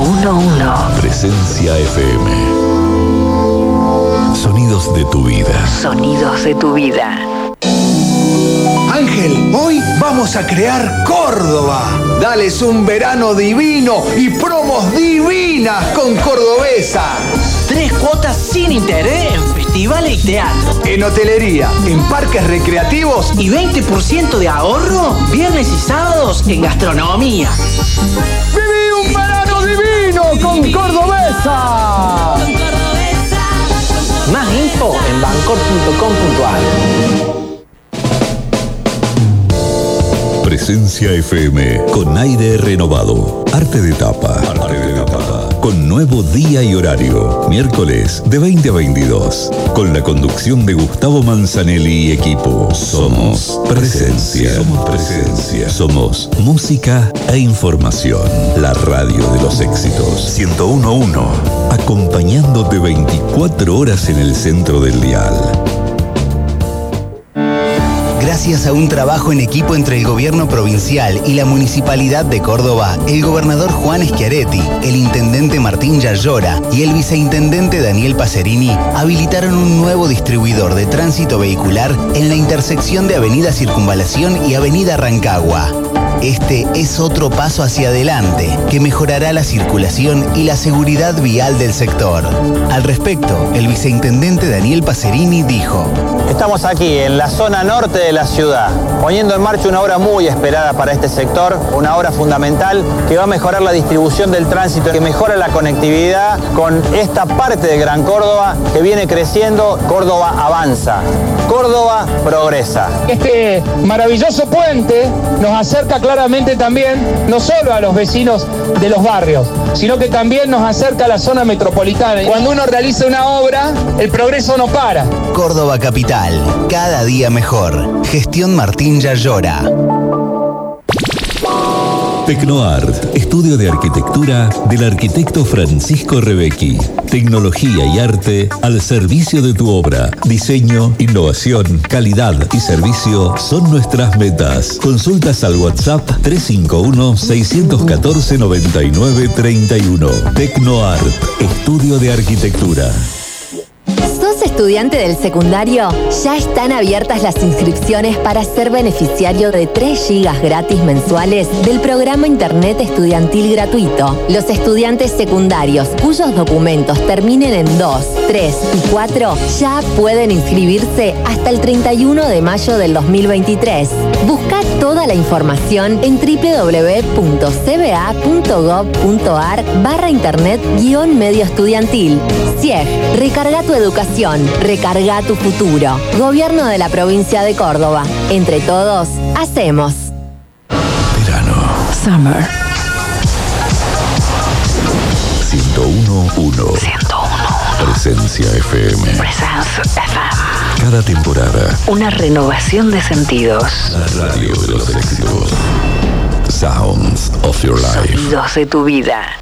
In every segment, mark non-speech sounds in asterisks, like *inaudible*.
1011. Presencia FM. Sonidos de tu vida. Sonidos de tu vida. Ángel, hoy vamos a crear Córdoba. Dales un verano divino y promos divinas con Cordobesa. Tres cuotas sin interés en festivales y teatro. En hotelería, en parques recreativos Y 20% de ahorro viernes y sábados en gastronomía. ¡Viví con Cordobesa! Más info en bancor.com.ar. Presencia FM con aire renovado. Arte de tapa. Arte de tapa. Con nuevo día y horario. Miércoles de 20 a 22. Con la conducción de Gustavo Manzanelli y equipo. Somos Presencia. Somos Presencia. Somos música e información. La radio de los éxitos. 1011. Acompañándote 24 horas en el centro del dial. Gracias a un trabajo en equipo entre el gobierno provincial y la municipalidad de Córdoba, el gobernador Juan Schiaretti, el intendente Martín Yayora y el viceintendente Daniel Pacerini habilitaron un nuevo distribuidor de tránsito vehicular en la intersección de Avenida Circunvalación y Avenida Rancagua. Este es otro paso hacia adelante que mejorará la circulación y la seguridad vial del sector. Al respecto, el viceintendente Daniel Pacerini dijo, Estamos aquí en la zona norte de la ciudad, poniendo en marcha una obra muy esperada para este sector, una obra fundamental que va a mejorar la distribución del tránsito, que mejora la conectividad con esta parte de Gran Córdoba que viene creciendo. Córdoba avanza, Córdoba progresa. Este maravilloso puente nos acerca claramente también no solo a los vecinos de los barrios, sino que también nos acerca a la zona metropolitana. Cuando uno realiza una obra, el progreso no para. Córdoba Capital, cada día mejor. Gestión Martín Yayora. Tecnoart, estudio de arquitectura del arquitecto Francisco Rebecki. Tecnología y arte al servicio de tu obra. Diseño, innovación, calidad y servicio son nuestras metas. Consultas al WhatsApp 351-614-9931. Tecnoart, estudio de arquitectura. ¿Sos estudiante del secundario? Ya están abiertas las inscripciones para ser beneficiario de 3 gigas gratis mensuales del programa Internet Estudiantil Gratuito. Los estudiantes secundarios cuyos documentos terminen en 2, 3 y 4 ya pueden inscribirse hasta el 31 de mayo del 2023. Busca toda la información en www.cba.gov.ar barra internet guion medio estudiantil. CIEG, recarga tu educación, recarga tu futuro. Gobierno de la provincia de Córdoba. Entre todos, hacemos. Verano. Summer 1011. 101. Presencia FM. Presence FM. Cada temporada. Una renovación de sentidos. La radio de los éxitos. Sounds of your life. Sonidos de tu vida.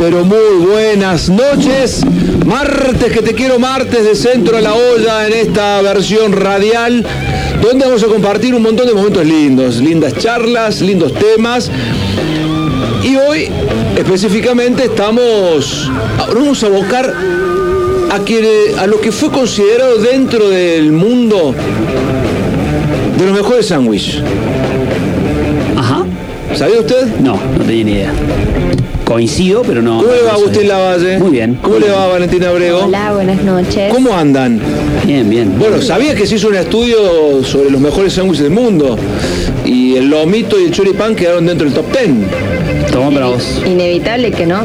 Pero muy buenas noches. Martes, que te quiero martes de centro a la olla en esta versión radial, donde vamos a compartir un montón de momentos lindos, lindas charlas, lindos temas. Y hoy específicamente estamos, vamos a abocar a, quien, a lo que fue considerado dentro del mundo de los mejores sándwiches. Ajá. ¿Sabía usted? No, no tenía ni idea. Coincido, pero no. ¿Cómo le va Agustín. Lavalle? Muy bien. ¿Cómo le va Valentina Abrego? Hola, buenas noches. ¿Cómo andan? Bien, bien. Bueno, ¿sabía que se hizo un estudio sobre los mejores sándwiches del mundo? Y el lomito y el choripán quedaron dentro del top 10. Toma para vos. Inevitable que no.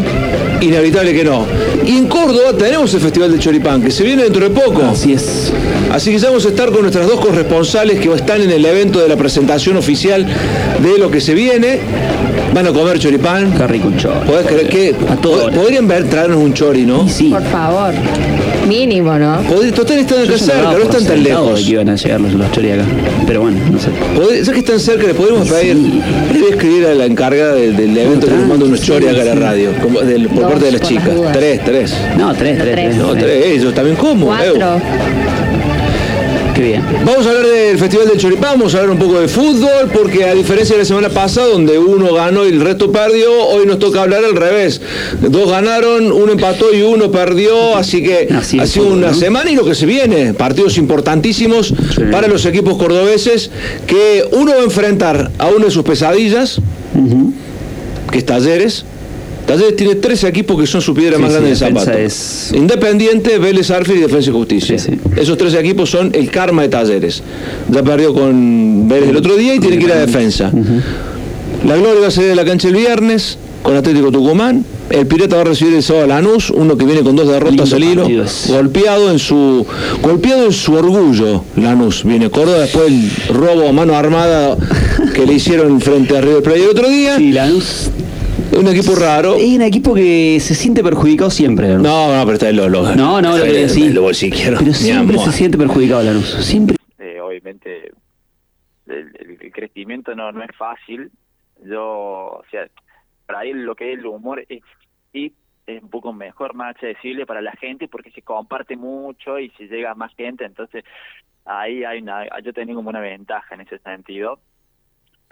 Inevitable que no. Y en Córdoba tenemos el Festival del Choripán, que se viene dentro de poco. Así es. Así que ya vamos a estar con nuestras dos corresponsales que están en el evento de la presentación oficial de lo que se viene. Van a comer choripán. Qué rico un chorro. ¿Podés creer que A podrían ver, traernos un chori, no? Sí. Por favor. Mínimo, ¿no? Podría- Total están acá cerca, no están tan lejos. de que iban a llegar los, los chori acá. Pero bueno, no sé. Ya que están cerca, le podríamos Y pedir, sí. le voy a escribir a la encargada del, del evento que nos manda unos sí, chori acá a la radio, como del- por Dos, parte de las por chicas. Tres, tres. No, tres, tres, Tres. No, tres. ellos también como. Cuatro. Qué bien. Vamos a hablar del Festival del Choripán, vamos a hablar un poco de fútbol, porque a diferencia de la semana pasada, donde uno ganó y el resto perdió, hoy nos toca hablar al revés. Dos ganaron, uno empató y uno perdió, así que Así ha sido fútbol, una ¿no? semana y lo que se viene, partidos importantísimos Sí. para los equipos cordobeses, que uno va a enfrentar a una de sus pesadillas, que es Talleres. Talleres tiene tres equipos que son su piedra Sí, más sí, grande de defensa zapato. es- Independiente, Vélez Arfield y Defensa y Justicia. Sí, sí. Esos tres equipos son el karma de Talleres. Ya perdió con Vélez el otro día y tiene que ir a defensa. La Gloria va a salir de la cancha el viernes con Atlético Tucumán. El Pirata va a recibir el sábado a Lanús, uno que viene con dos derrotas al hilo. Golpeado en su golpeado en su orgullo, Lanús. Viene Córdoba después del robo a mano armada que le hicieron frente a River Plate el otro día. Sí, Lanús Un equipo raro. es un equipo que se siente perjudicado siempre. Lanús. No, no, pero está el Lolo. No, no, lo que bolsiquero. Pero siempre se siente perjudicado Lanús. Siempre. eh, obviamente el, crecimiento no, no es fácil. Yo, o sea, para ahí lo que es el humor es, sí, es un poco mejor, más accesible para la gente porque se comparte mucho y se llega a más gente, entonces ahí hay una, yo tengo como una ventaja en ese sentido.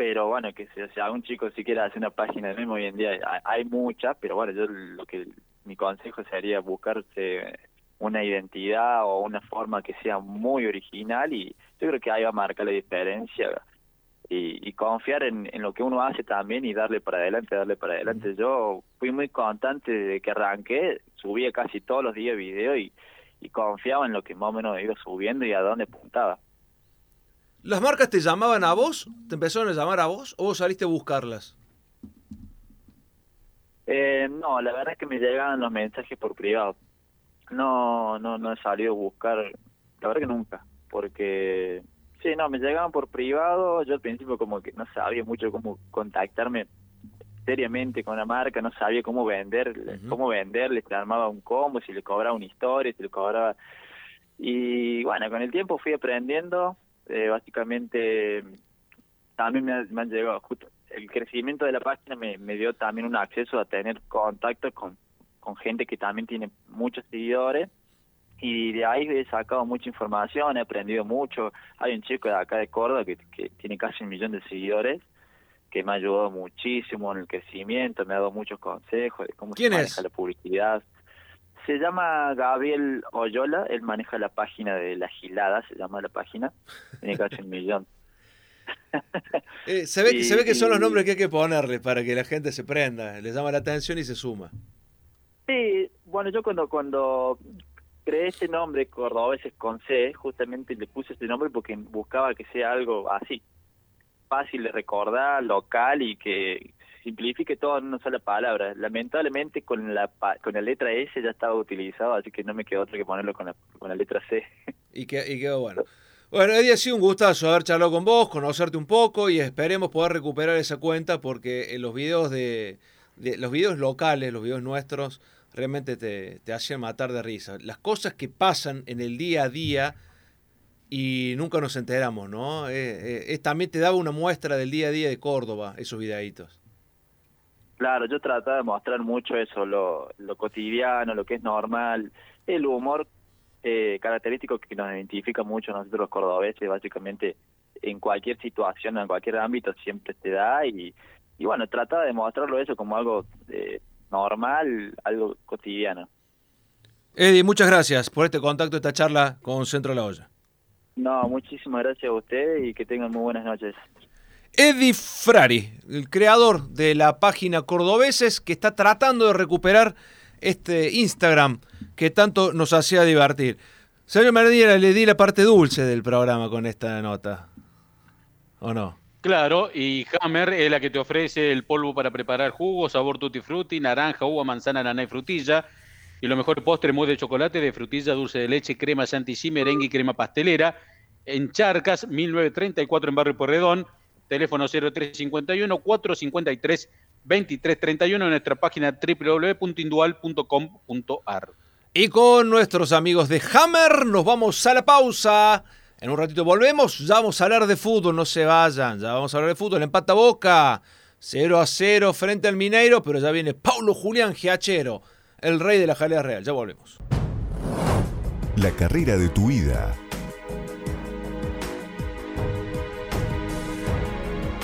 Pero bueno, que si, o sea, un chico si quiere hacer una página de meme hoy en día hay, hay muchas, pero bueno, yo lo que mi consejo sería buscarse una identidad o una forma que sea muy original y yo creo que ahí va a marcar la diferencia y, y confiar en, en lo que uno hace también y darle para adelante, darle para adelante. Yo fui muy constante desde que arranqué, subía casi todos los días video y, y confiaba en lo que más o menos iba subiendo y a dónde apuntaba. ¿Las marcas te llamaban a vos? ¿Te empezaron a llamar a vos o vos saliste a buscarlas? Eh, no, la verdad es que me llegaban los mensajes por privado. No, no, no he salido a buscar, la verdad que nunca, porque sí, no, me llegaban por privado. Yo al principio como que no sabía mucho cómo contactarme seriamente con la marca, no sabía cómo vender, cómo venderle, le armaba un combo, si le cobraba una historia, si le cobraba y bueno, con el tiempo fui aprendiendo, eh, básicamente también me, ha- me han llegado, justo el crecimiento de la página me, me dio también un acceso a tener contacto con, con gente que también tiene muchos seguidores y de ahí he sacado mucha información, he aprendido mucho. Hay un chico de acá de Córdoba que, que tiene casi un millón de seguidores que me ha ayudado muchísimo en el crecimiento, me ha dado muchos consejos de cómo ¿Quién se es? maneja la publicidad. Se llama Gabriel Oyola, él maneja la página de La Gilada, se llama la página, tiene casi un millón. *laughs* Eh, se, ve, Y- se ve que son los nombres que hay que ponerle para que la gente se prenda, le llama la atención y se suma. Sí, bueno, yo cuando cuando creé este nombre, Cordobeses con C, justamente le puse este nombre porque buscaba que sea algo así, fácil de recordar, local y que simplifique todo en una sola palabra. Lamentablemente con la con la letra S ya estaba utilizado, así que no me quedó otro que ponerlo con la, con la letra C. Y, que, y quedó bueno. Bueno, Eddie, ha sido un gustazo haber charlado con vos, conocerte un poco y esperemos poder recuperar esa cuenta porque en los videos de, los videos locales, los videos nuestros, realmente te, te hacen matar de risa. Las cosas que pasan en el día a día y nunca nos enteramos, ¿no? Eh, eh, también te daba una muestra del día a día de Córdoba, esos videitos. Claro, yo trataba de mostrar mucho eso, lo, lo cotidiano, lo que es normal, el humor eh, característico que nos identifica mucho a nosotros los cordobeses, básicamente en cualquier situación, en cualquier ámbito siempre te da y, y bueno, trataba de mostrarlo eso como algo eh, normal, algo cotidiano. Eddie, muchas gracias por este contacto, esta charla con Centro la Olla. No, muchísimas gracias a ustedes y que tengan muy buenas noches. Eddie Frari, el creador de la página Cordobeses, que está tratando de recuperar este Instagram que tanto nos hacía divertir. Señor Merdira, le di la parte dulce del programa con esta nota. ¿O no? Claro, y Hammer es la que te ofrece el polvo para preparar jugo, sabor tutti frutti, naranja, uva, manzana, nana y frutilla. Y lo mejor postre, mousse de chocolate, de frutilla, dulce de leche, crema chantilly, merengue y crema pastelera. En Charcas, 1934 en Barrio Porredón. Teléfono 0351 453 2331 en nuestra página www.indual.com.ar. Y con nuestros amigos de Hammer nos vamos a la pausa. En un ratito volvemos, ya vamos a hablar de fútbol, no se vayan, ya vamos a hablar de fútbol. Empata Boca, 0 a 0 frente al Mineiro, pero ya viene Paulo Julián Giachero, el rey de la jalea real. Ya volvemos. La carrera de tu vida.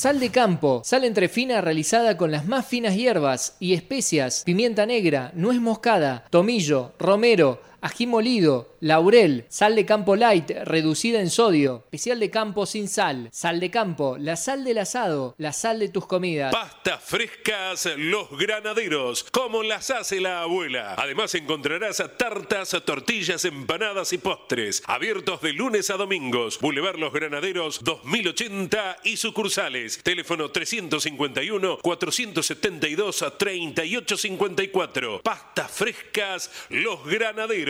Sal de campo, sal entre fina realizada con las más finas hierbas y especias, pimienta negra, nuez moscada, tomillo, romero, ají molido, laurel, sal de campo light reducida en sodio, especial de campo sin sal, sal de campo, la sal del asado, la sal de tus comidas. Pastas frescas Los Granaderos, como las hace la abuela. Además encontrarás tartas, tortillas, empanadas y postres, abiertos de lunes a domingos. Boulevard Los Granaderos 2080 y sucursales. Teléfono 351 472 3854. Pastas frescas Los Granaderos.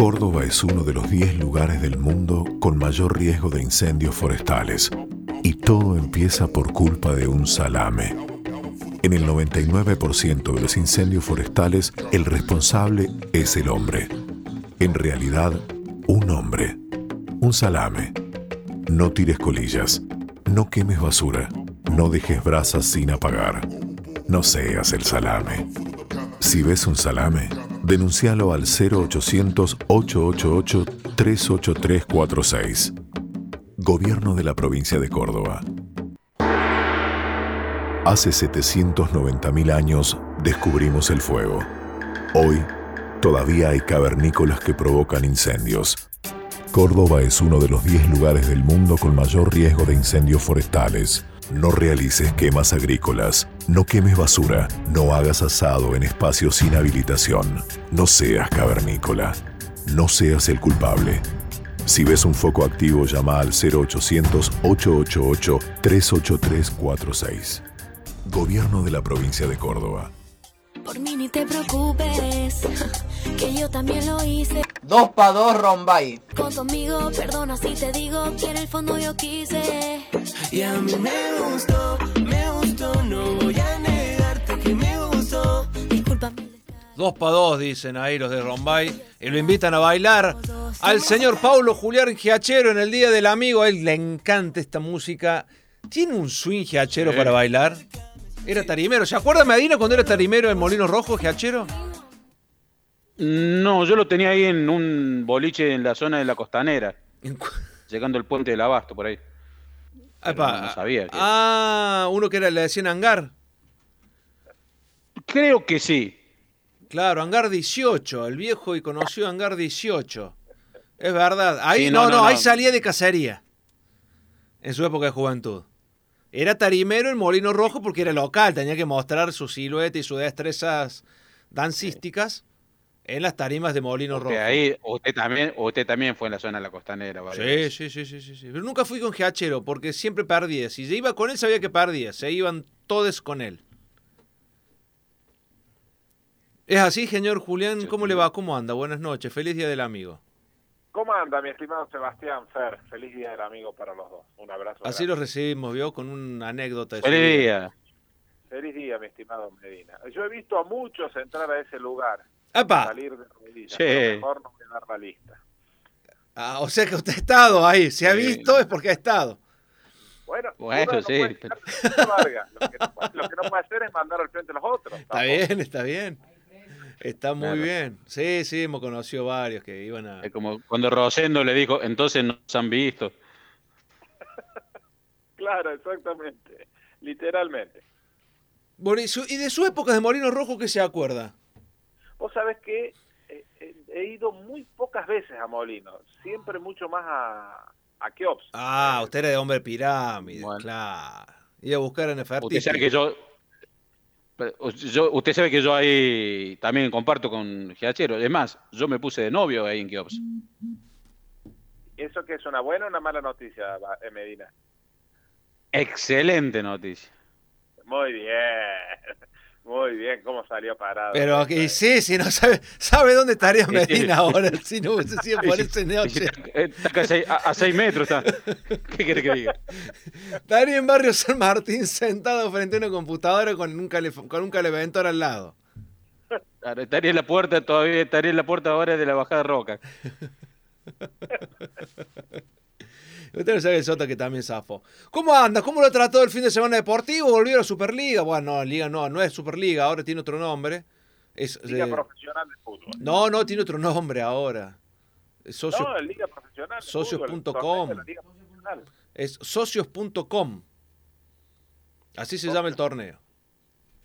Córdoba es uno de los 10 lugares del mundo con mayor riesgo de incendios forestales. Y todo empieza por culpa de un salame. En el 99% de los incendios forestales, el responsable es el hombre. En realidad, un hombre. Un salame. No tires colillas. No quemes basura. No dejes brasas sin apagar. No seas el salame. Si ves un salame, denuncialo al 0800-888-38346. Gobierno de la provincia de Córdoba. Hace 790.000 años descubrimos el fuego. Hoy, todavía hay cavernícolas que provocan incendios. Córdoba es uno de los 10 lugares del mundo con mayor riesgo de incendios forestales. No realices quemas agrícolas, no quemes basura, no hagas asado en espacios sin habilitación, no seas cavernícola, no seas el culpable. Si ves un foco activo, llama al 0800-888-38346. Gobierno de la provincia de Córdoba. Por mí ni te preocupes, *laughs* que yo también lo hice. Dos pa' dos Rombay. Con tu amigo, perdona si te digo que en el fondo yo quise. Y a mí me gustó, me gustó, no voy a negarte que me gustó. Discúlpame. Dos pa' dos, dicen ahí los de Rombay. Y lo invitan a bailar al señor Paulo Julián Giachero en el Día del Amigo. A él le encanta esta música. ¿Tiene un swing Giachero Sí. para bailar? Era tarimero. ¿Se acuerda Medina cuando era tarimero en Molino Rojo, Giachero? No, yo lo tenía ahí en un boliche en la zona de la costanera. Llegando al puente del Abasto, por ahí. Epa, no, sabía. que- Ah, uno que era, le decían Hangar. Creo que sí. Claro, Hangar 18, el viejo y conocido Hangar 18. Es verdad. Ahí Sí, no, no, no, no, ahí salía de cacería. En su época de juventud. Era tarimero en Molino Rojo porque era local, tenía que mostrar su silueta y sus destrezas dancísticas en las tarimas de Molino Usted Rojo. ahí, usted también, usted también fue en la zona de la costanera. sí, sí, sí, sí, sí. Pero nunca fui con Giachero porque siempre perdía. Si se iba con él sabía que perdía. Se iban todos con él. Es así, señor Julián. ¿Cómo le va? ¿Cómo anda? Buenas noches. Feliz Día del Amigo. ¿Cómo anda, mi estimado Sebastián Fer? Feliz día del amigo para los dos. Un abrazo. Así grande. lo recibimos, ¿vio? Con una anécdota. de Feliz día. Feliz día, mi estimado Medina. Yo he visto a muchos entrar a ese lugar. ¡Epa! Salir de rodillas. Sí. pero Mejor no voy a dar la lista. Ah, o sea que usted ha estado ahí. Si ha Sí. visto es porque ha estado. Bueno, no sí, puede pero- estar sin larga. Lo que, no, puede- lo que no puede hacer es mandar al frente a los otros. Está bien, está bien. Está muy Claro. bien. Sí, sí, hemos conocido varios que iban a... Es como cuando Rosendo le dijo, entonces nos han visto. *laughs* Claro, exactamente. Literalmente. Bueno, ¿y su- ¿Y de su época de Molino Rojo qué se acuerda? Vos sabés que eh, eh, he ido muy pocas veces a Molino. Siempre mucho más a, a Keops. Ah, usted era de hombre pirámide, claro. Iba a buscar en Nefertiti. Usted sabe que yo, yo- usted sabe que yo ahí también comparto con Giachero. Es más, yo me puse de novio ahí en Kiops. ¿Eso que es una buena o una mala noticia, eh, Medina? Excelente noticia. Muy bien. Muy bien, cómo salió parado. Pero aquí sí, si no sabe, sabe dónde estaría. Medina *laughs* ahora, si no hubiese sido por ese casi a, a seis metros. Está. ¿Qué quiere que diga? Estaría en Barrio San Martín sentado frente a una computadora con un, con un caleventor al lado. Estaría en la puerta todavía, estaría en la puerta ahora de la bajada Roca. *laughs* Usted no sabe el Sota que también zafó. ¿Cómo anda? ¿Cómo lo trató el fin de semana deportivo? ¿Volvió a la Superliga? Bueno, no, Liga no, no es Superliga, ahora tiene otro nombre. Es, Liga eh, Profesional de Fútbol. no, no, tiene otro nombre ahora. Es socio- No, Liga Profesional socios.com. Es socios.com. Así se llama el torneo.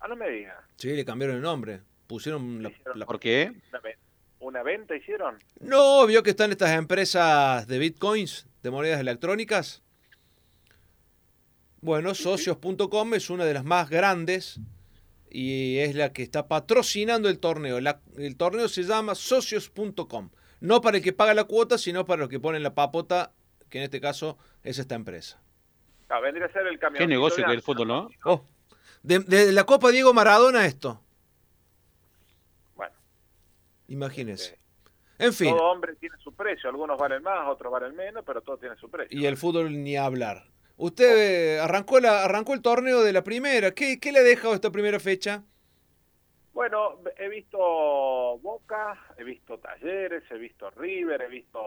Ah, no me diga. Sí, le cambiaron el nombre. Pusieron la, la- ¿Por qué? ¿Una, ve- una venta hicieron? No, vio que están estas empresas de bitcoins, de monedas electrónicas. Bueno, socios.com es una de las más grandes y es la que está patrocinando el torneo. La- el torneo se llama socios.com. No para el que paga la cuota, sino para los que ponen la papota, que en este caso es esta empresa. Ah, vendría a ser el camión. Qué negocio que es el fútbol, ¿no? Oh, de, de la Copa Diego Maradona esto. Bueno. Imagínese. En fin. Todo hombre tiene su precio. Algunos valen más, otros valen menos, pero todo tiene su precio. Y el fútbol ni hablar. Usted eh, arrancó, la, arrancó el torneo de la primera. ¿Qué, qué le ha dejado esta primera fecha? Bueno, he visto Boca, he visto Talleres, he visto River, he visto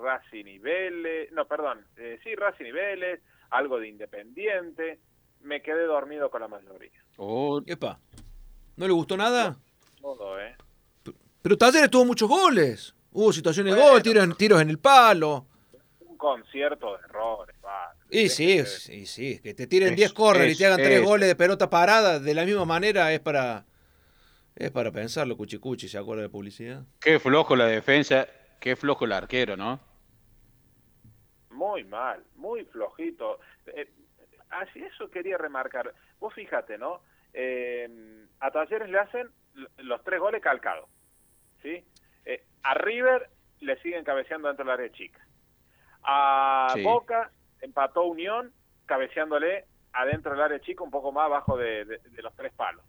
Racing y Vélez, no, perdón, eh, sí, Racing y Vélez, algo de Independiente, me quedé dormido con la mayoría. Oh, Epa. ¿No le gustó nada? Todo, ¿eh? Pero Talleres tuvo muchos goles. Hubo situaciones de gol, tiros, en- tiros en el palo. Un concierto de errores, va. Y sí, sí, sí. Que te tiren Es- 10 corners y te hagan 3 es- goles de pelota parada de la misma manera es para es para pensarlo, cuchicuchi, ¿se acuerda de publicidad? Qué flojo la defensa, qué flojo el arquero, ¿no? Muy mal, muy flojito. Eh, así eso quería remarcar. Vos fíjate, ¿no? Eh, a Talleres le hacen los tres goles calcados, ¿sí? Eh, a River le siguen cabeceando dentro del área chica. A Sí. Boca empató Unión cabeceándole adentro del área chica un poco más abajo de, de- de los tres palos.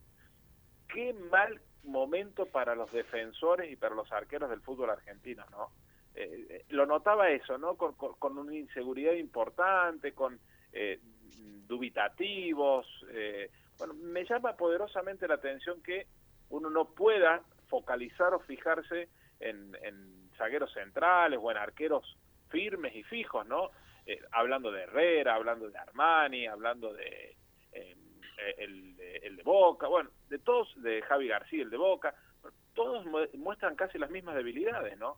qué mal momento para los defensores y para los arqueros del fútbol argentino, ¿no? Eh, eh, lo notaba eso, ¿no? Con, con- con una inseguridad importante, con eh, dubitativos. eh, bueno, me llama poderosamente la atención que uno no pueda focalizar o fijarse en, en zagueros centrales o en arqueros firmes y fijos, ¿no? Eh, hablando de Herrera, hablando de Armani, hablando de eh, el, de- el de Boca, bueno, de todos, de Javi García, el de Boca, todos mu- muestran casi las mismas debilidades, ¿no?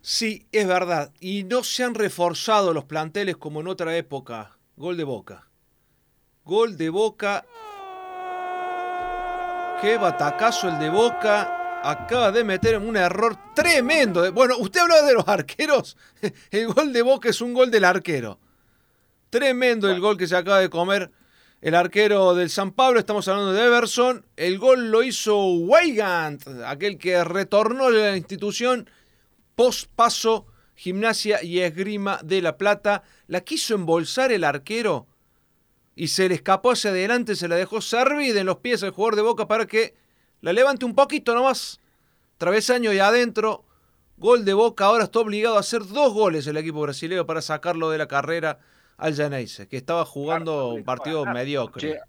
Sí, es verdad. Y no se han reforzado los planteles como en otra época. Gol de Boca. Gol de Boca. Qué batacazo el de Boca. Acaba de meter un error tremendo. de- Bueno, usted hablaba de los arqueros. *laughs* El gol de Boca es un gol del arquero. Tremendo el gol que se acaba de comer el arquero del San Pablo. Estamos hablando de Everson. El gol lo hizo Weigand, aquel que retornó a la institución post paso Gimnasia y Esgrima de La Plata. La quiso embolsar el arquero y se le escapó hacia adelante, se la dejó servida en los pies al jugador de Boca para que la levante un poquito nomás. Travesaño y adentro. Gol de Boca. Ahora está obligado a hacer dos goles el equipo brasileño para sacarlo de la carrera al Janeise, que estaba jugando un partido mediocre. Che,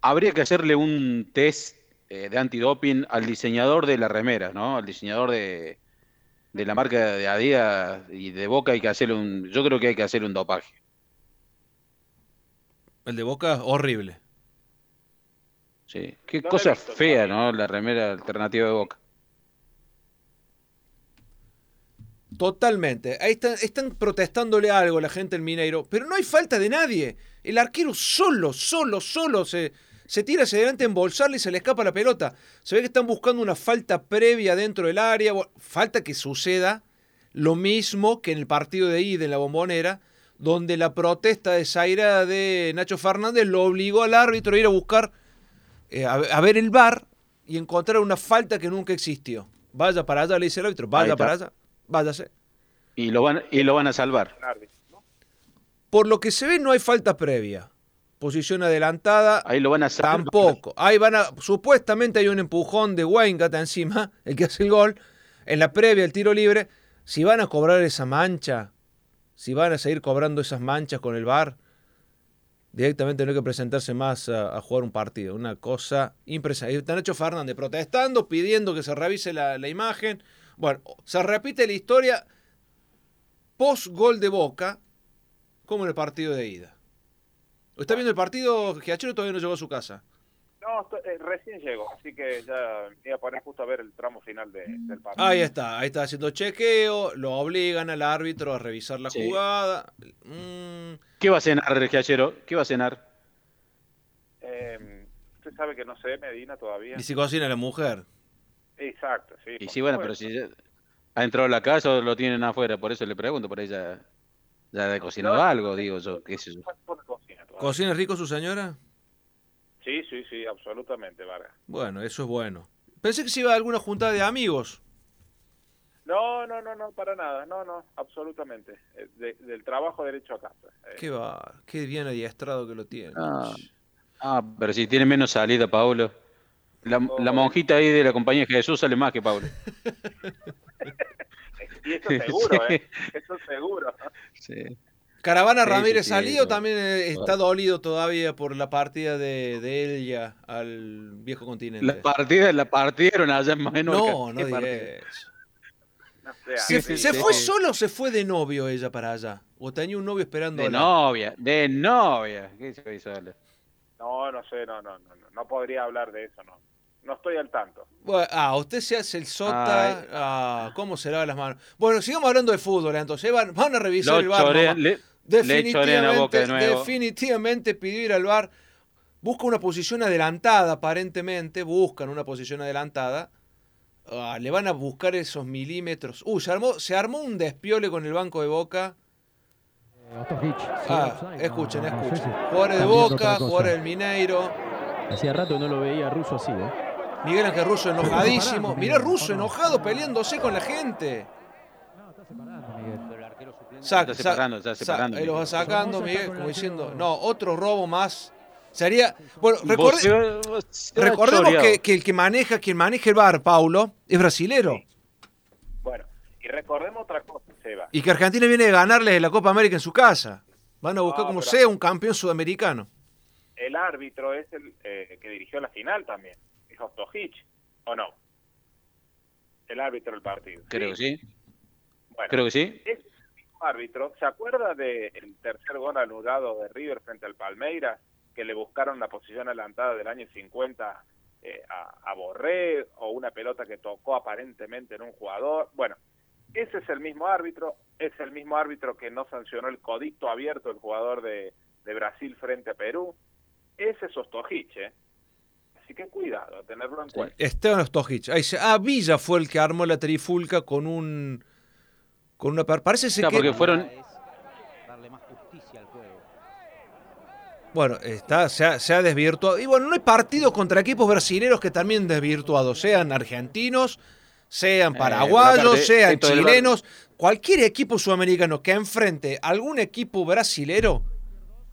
Habría que hacerle un test eh, de antidoping al diseñador de la remera, ¿no? Al diseñador de, de la marca de Adidas y de Boca hay que hacerle un, yo creo que hay que hacerle un dopaje. El de Boca, horrible. Sí. Qué No cosa visto fea, ¿no? La remera alternativa de Boca. Totalmente. Ahí están, están protestándole algo a la gente del Mineiro, pero no hay falta de nadie. El arquero solo, solo, solo se, se tira hacia adelante a embolsarle y se le escapa la pelota. Se ve que están buscando una falta previa dentro del área. Falta que suceda lo mismo que en el partido de ida en la bombonera, donde la protesta desairada de Nacho Fernández lo obligó al árbitro a ir a buscar, eh, a, a ver el bar y encontrar una falta que nunca existió. Vaya para allá, le dice el árbitro, vaya para allá, váyase. Y lo van, y lo van a salvar. Por lo que se ve, no hay falta previa. Posición adelantada. Ahí lo van a salvar. Tampoco. Ahí van a. Supuestamente hay un empujón de Weingart encima, *laughs* el que hace el gol. En la previa, el tiro libre. Si van a cobrar esa mancha, si van a seguir cobrando esas manchas con el VAR, directamente no hay que presentarse más a, a jugar un partido. Una cosa impresionante. Ahí Está Nacho Fernández protestando, pidiendo que se revise la, la imagen. Bueno, se repite la historia post gol de Boca, como en el partido de ida. ¿Está viendo el partido? Giachero todavía no llegó a su casa. No, estoy- eh, recién llego, así que ya iba a poner justo a ver el tramo final de- del partido. Ahí está, ahí está haciendo chequeo, lo obligan al árbitro a revisar la Sí. jugada. Mm, ¿Qué va a cenar, Giachero? ¿Qué va a cenar? Eh, Usted sabe que no sé, Medina, todavía. y si cocina la mujer. Exacto, sí. Y sí, bueno, pero si ya ha entrado a la casa o lo tienen afuera, por eso le pregunto, por ahí ya, ya ha cocinado No. algo, digo yo, qué sé yo. ¿Cocina rico su señora? Sí, sí, sí, absolutamente, Vargas. Bueno, eso es bueno. Pensé que se iba a alguna juntada de amigos. No, no, no, no, para nada, no, no, absolutamente. Eh, de- del trabajo derecho a casa. Eh, Qué va, qué bien adiestrado que lo tiene. Ah, ah, pero si tiene menos salida, Paulo. La, la monjita ahí de la compañía de Jesús sale más que Paulo. *laughs* Y eso seguro, *laughs* Sí. ¿eh? Eso seguro. Sí. Caravana Sí, Ramírez sí, bueno. también eh, está Bueno. dolido todavía por la partida de, de él ya al viejo continente. La partida la partieron allá en Menorca. no, no ¿Qué diga partida? eso. No sé, ¿Se, se sí, fue sí. solo o se fue de novio ella para allá? ¿O tenía un novio esperando De novia, de novia. ¿Qué se hizo? No, no sé, no, no, no, no, no podría hablar de eso, no. No estoy al tanto. Bueno, ah, usted se hace el sota. Ah, ¿Cómo se lava las manos? Bueno, sigamos hablando de fútbol, entonces. Van, van a revisar Lo el bar. nomás. le- la boca de nuevo. definitivamente pidió ir al bar. Busca una posición adelantada, aparentemente. Buscan una posición adelantada. Ah, le van a buscar esos milímetros. Uy, se armó, se armó un despiole con el banco de Boca. Ah, escuchen, escuchen. Jugadores de Boca, jugadores del Mineiro. Hacía rato no lo veía ruso así, ¿eh? Miguel Ángel Russo enojadísimo. Mirá Russo enojado peleándose con la gente. Saca, Está separando, está saca, separando, Ahí los va sacando Miguel, como diciendo, no, otro robo más Sería. Bueno, recorde- recordemos que, que el que maneja, quien maneja el bar, Paulo, es brasilero. Bueno, y recordemos otra cosa, Seba. Y que Argentina viene de ganarle la Copa América en su casa. Van a buscar No, como sea un campeón sudamericano. El árbitro es el eh, que dirigió la final también. Es Ostojic, ¿o no? El árbitro del partido. Creo que sí. Bueno, Creo que sí. Árbitro, ¿se acuerda del tercer gol anulado de River frente al Palmeiras? Que le buscaron la posición adelantada del año 50 eh, a, a Borré o una pelota que tocó aparentemente en un jugador. Bueno, ese es el mismo árbitro, es el mismo árbitro que no sancionó el codito abierto del jugador de, de Brasil frente a Perú. Ese es Ostojic, ¿eh? Así que cuidado, tenerlo en cuenta. Esteban Ostojic. Ahí se- ah, Villa fue el que armó la trifulca con un. Con una. Parece ser Claro, que. porque fueron. Bueno, está, se, ha, se ha desvirtuado. Y bueno, no hay partidos contra equipos brasileños que también desvirtuados, sean argentinos, sean Eh, paraguayos, sean chilenos. Cualquier equipo sudamericano que enfrente a algún equipo brasilero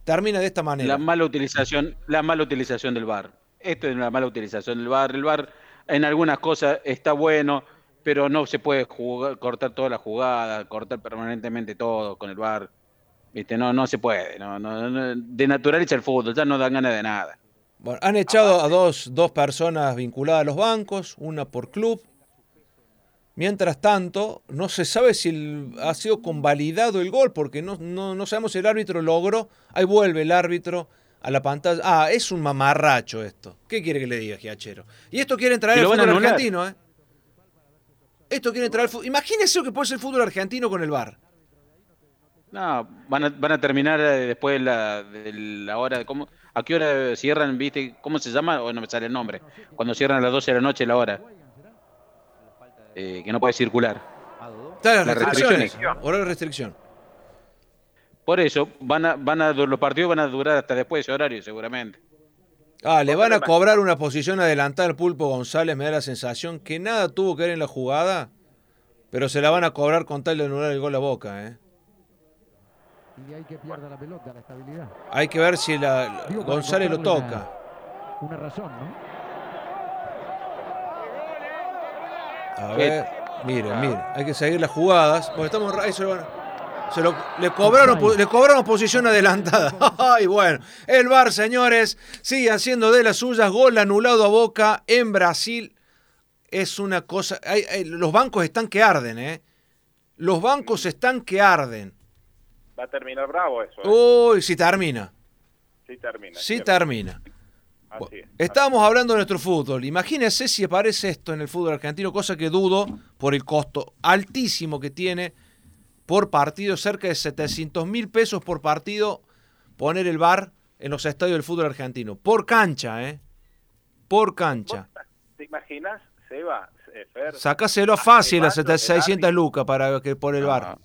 termina de esta manera. La mala utilización, la mala utilización del VAR. Esto es una mala utilización del VAR. El VAR en algunas cosas está bueno, pero no se puede jugar- cortar toda la jugada, cortar permanentemente todo con el VAR. Viste, no, no se puede. No, no, no, denaturaliza el fútbol, ya no dan ganas de nada. Bueno, han echado a dos, dos personas vinculadas a los bancos, una por club. Mientras tanto, no se sabe si el- ha sido convalidado el gol, porque no, no, no sabemos si el árbitro logró. Ahí vuelve el árbitro a la pantalla. Ah, es un mamarracho esto. ¿Qué quiere que le diga, Giachero? Y esto quiere traer el fútbol argentino, ¿eh? Esto quiere traer fútbol. Imagínese lo que puede ser el fútbol argentino con el VAR. No, van a, van a terminar eh, después de la, de la hora. ¿cómo, ¿A qué hora cierran? ¿Viste? ¿Cómo se llama? O no me sale el nombre. Cuando cierran a las 12 de la noche la hora. Eh, que no puede circular. Está las Las restricciones. restricciones. Horario de restricción. Por eso, van a, van a, los partidos van a durar hasta después de ese horario, seguramente. Ah, le van a cobrar una posición adelantada al Pulpo González, me da la sensación que nada tuvo que ver en la jugada, pero se la van a cobrar con tal de anular el gol a Boca, ¿eh? Y hay que pierda la pelota, la estabilidad. Hay que ver si la, Digo, González lo toca. Una razón, ¿no? A ver, miren, miren, hay que seguir las jugadas. Porque estamos ahí se lo le cobraron le cobraron posición adelantada. *laughs* Ay, bueno, el VAR, señores, sigue haciendo de las suyas gol anulado a Boca en Brasil. Es una cosa, hay- hay- los bancos están que arden, ¿eh? Los bancos están que arden. Va a terminar bravo eso. ¿eh? Uy, si termina, Sí termina. si termina. Así es. Estábamos hablando de nuestro fútbol. Imagínense si aparece esto en el fútbol argentino, cosa que dudo por el costo altísimo que tiene por partido, cerca de 700 mil pesos por partido, poner el bar en los estadios del fútbol argentino. Por cancha, ¿eh? Por cancha. ¿Te imaginas, Seba, eh, Fer? Sacáselo fácil a Ceballos, el 600 lucas para que por el bar.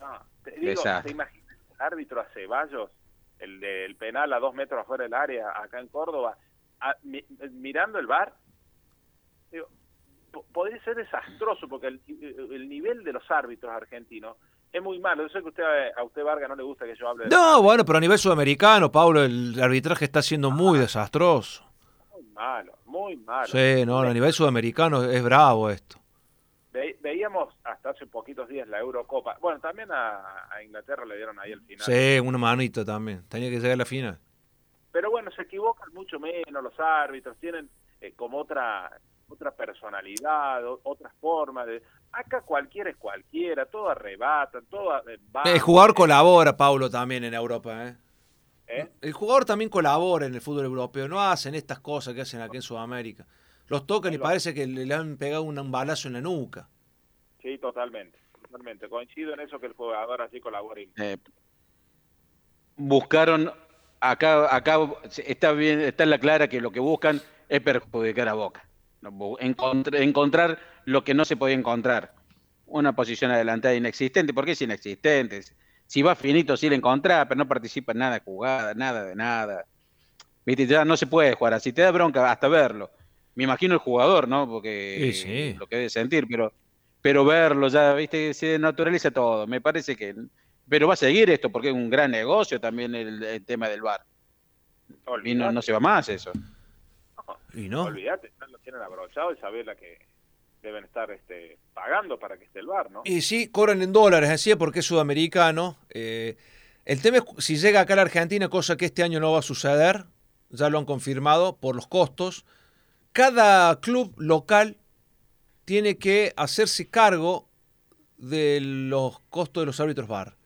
No, te digo. ¿te imaginas el árbitro a Ceballos, el del penal a dos metros afuera del área, acá en Córdoba, a- mi- mirando el bar? Podría ser desastroso porque el, el nivel de los árbitros argentinos es muy malo. Yo sé que usted, a usted, Vargas, no le gusta que yo hable de No, bueno, pero a nivel sudamericano, Pablo, el arbitraje está siendo muy desastroso. muy malo, muy malo. Sí, no, a nivel sudamericano es bravo esto. Ve- veíamos hasta hace poquitos días la Eurocopa. Bueno, también a, a Inglaterra le dieron ahí el final. Sí, una manita también. Tenía que llegar a la final. Pero bueno, se equivocan mucho menos los árbitros, tienen eh, como otra otra personalidad, o- otras formas. De... Acá cualquiera es cualquiera, todo arrebatan, todo eh, va. El jugador colabora, Paulo, también en Europa. ¿eh? ¿eh? El jugador también colabora en el fútbol europeo. No hacen estas cosas que hacen aquí en Sudamérica. Los tocan y parece que le, han pegado un, balazo en la nuca. Sí, totalmente, totalmente. Coincido en eso que el jugador así colabora. Eh, buscaron acá acá está bien está en la clara que lo que buscan es perjudicar a Boca encontr- encontrar lo que no se podía encontrar una posición adelantada inexistente ¿por qué es inexistente? si va finito sí la encontrás pero no participa en nada de jugada nada de nada viste ya no se puede jugar así te da bronca hasta verlo me imagino el jugador no porque Sí, sí. lo que debe sentir pero pero verlo ya viste se naturaliza todo me parece que pero va a seguir esto porque es un gran negocio también el, el tema del bar. Y no, no se va más eso. *laughs* Y no. Olvídate, lo tienen abrochado y sabés la que deben estar este, pagando para que esté el bar, ¿no? Y sí, cobran en dólares, así es porque es sudamericano. Eh, el tema es si llega acá a la Argentina, cosa que este año no va a suceder, ya lo han confirmado por los costos. Cada club local tiene que hacerse cargo de los costos de los árbitros bar,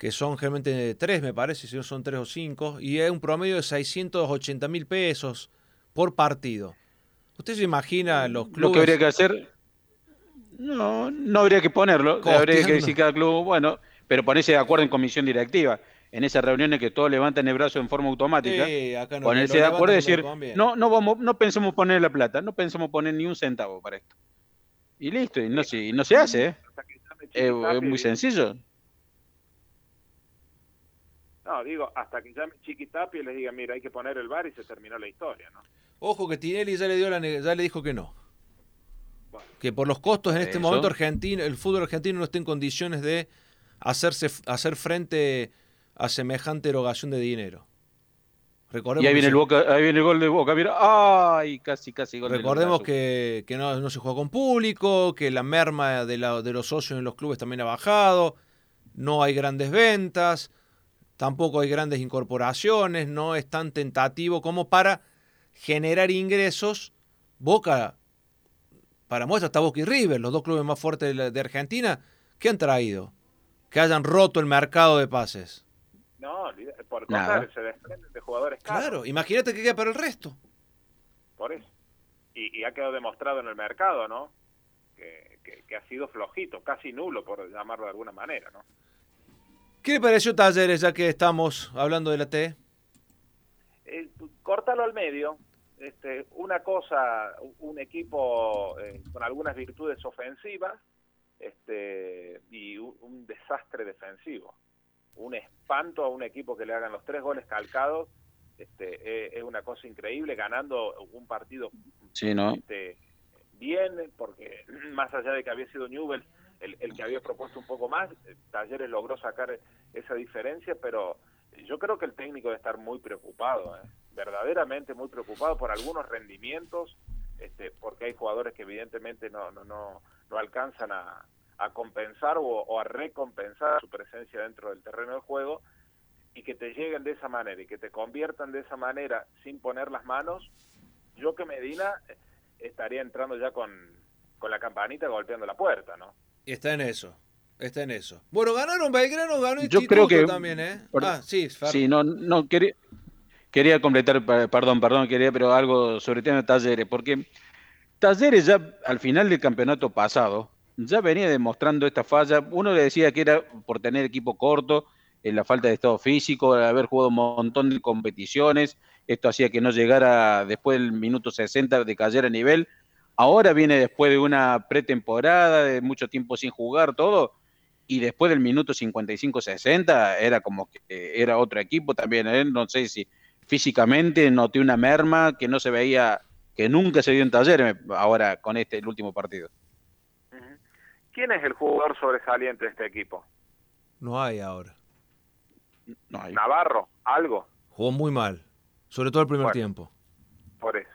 que son generalmente tres, me parece, si no son tres o cinco, y es un promedio de 680 mil pesos por partido. ¿Usted se imagina los clubes? Lo que habría que hacer, no, no habría que ponerlo. Habría que decir cada club, bueno, pero ponerse de acuerdo en comisión directiva. En esas reuniones que todos levantan el brazo en forma automática, Sí, acá no, ponerse de acuerdo y decir, no, no vamos, no pensemos poner la plata, no pensemos poner ni un centavo para esto. Y listo, y no se, y no se hace, ¿eh? Es, es muy sencillo. No, digo, hasta que llame Chiquitapi y les diga, mira, hay que poner el bar y se terminó la historia, ¿no? Ojo que Tinelli ya le dio la ya le dijo que no. Que por los costos en este Eso. momento argentino, el fútbol argentino no está en condiciones de hacerse hacer frente a semejante erogación de dinero. Recordemos Y ahí que viene, el Boca, ahí viene el gol de Boca, mira, ay, casi, casi gol Recordemos Boca. que, que no, no se juega con público, que la merma de, la- de los socios en los clubes también ha bajado, no hay grandes ventas, tampoco hay grandes incorporaciones, no es tan tentativo como para generar ingresos. Boca, para muestra está Boca y River, los dos clubes más fuertes de, la- de Argentina, ¿qué han traído? Que hayan roto el mercado de pases. No, por contrario, se desprenden de jugadores caros. Claro, imagínate que queda para el resto. Por eso. Y, y ha quedado demostrado en el mercado, ¿no? Que, que- que ha sido flojito, casi nulo, por llamarlo de alguna manera, ¿no? ¿Qué le pareció Talleres ya que estamos hablando de la T? Eh, córtalo al medio. Este, una cosa, un equipo eh, con algunas virtudes ofensivas este, y un, un desastre defensivo. Un espanto a un equipo que le hagan los tres goles calcados. Este, eh, es una cosa increíble, ganando un partido Sí, ¿no? este, bien, porque *clears throat* más allá de que había sido Newell el, el que había propuesto un poco más, eh, Talleres logró sacar esa diferencia, pero yo creo que el técnico debe estar muy preocupado, ¿eh? verdaderamente muy preocupado por algunos rendimientos, este, porque hay jugadores que evidentemente no, no, no, no alcanzan a, compensar o, o a recompensar su presencia dentro del terreno de juego y que te lleguen de esa manera y que te conviertan de esa manera sin poner las manos, yo que Medina eh, estaría entrando ya con, con la campanita golpeando la puerta, ¿no? Está en eso. Está en eso. Bueno, ganaron Belgrano, ganó Yo creo que- también, ¿eh? Por- Ah, sí. Sí, no, no quería, quería completar, perdón, perdón, quería, pero algo sobre el tema de Talleres, porque Talleres ya al final del campeonato pasado ya venía demostrando esta falla. Uno le decía que era por tener equipo corto, en la falta de estado físico, haber jugado un montón de competiciones, esto hacía que no llegara después del minuto 60 de cayera a nivel. Ahora viene después de una pretemporada, de mucho tiempo sin jugar, todo, y después del minuto 55-60 era como que era otro equipo también, ¿eh? no sé si físicamente noté una merma que no se veía, que nunca se vio en taller ahora con este, el último partido. ¿Quién es el jugador sobresaliente de este equipo? No hay ahora. No hay. Navarro, algo, Jugó muy mal. Sobre todo el primer Bueno. tiempo. por eso.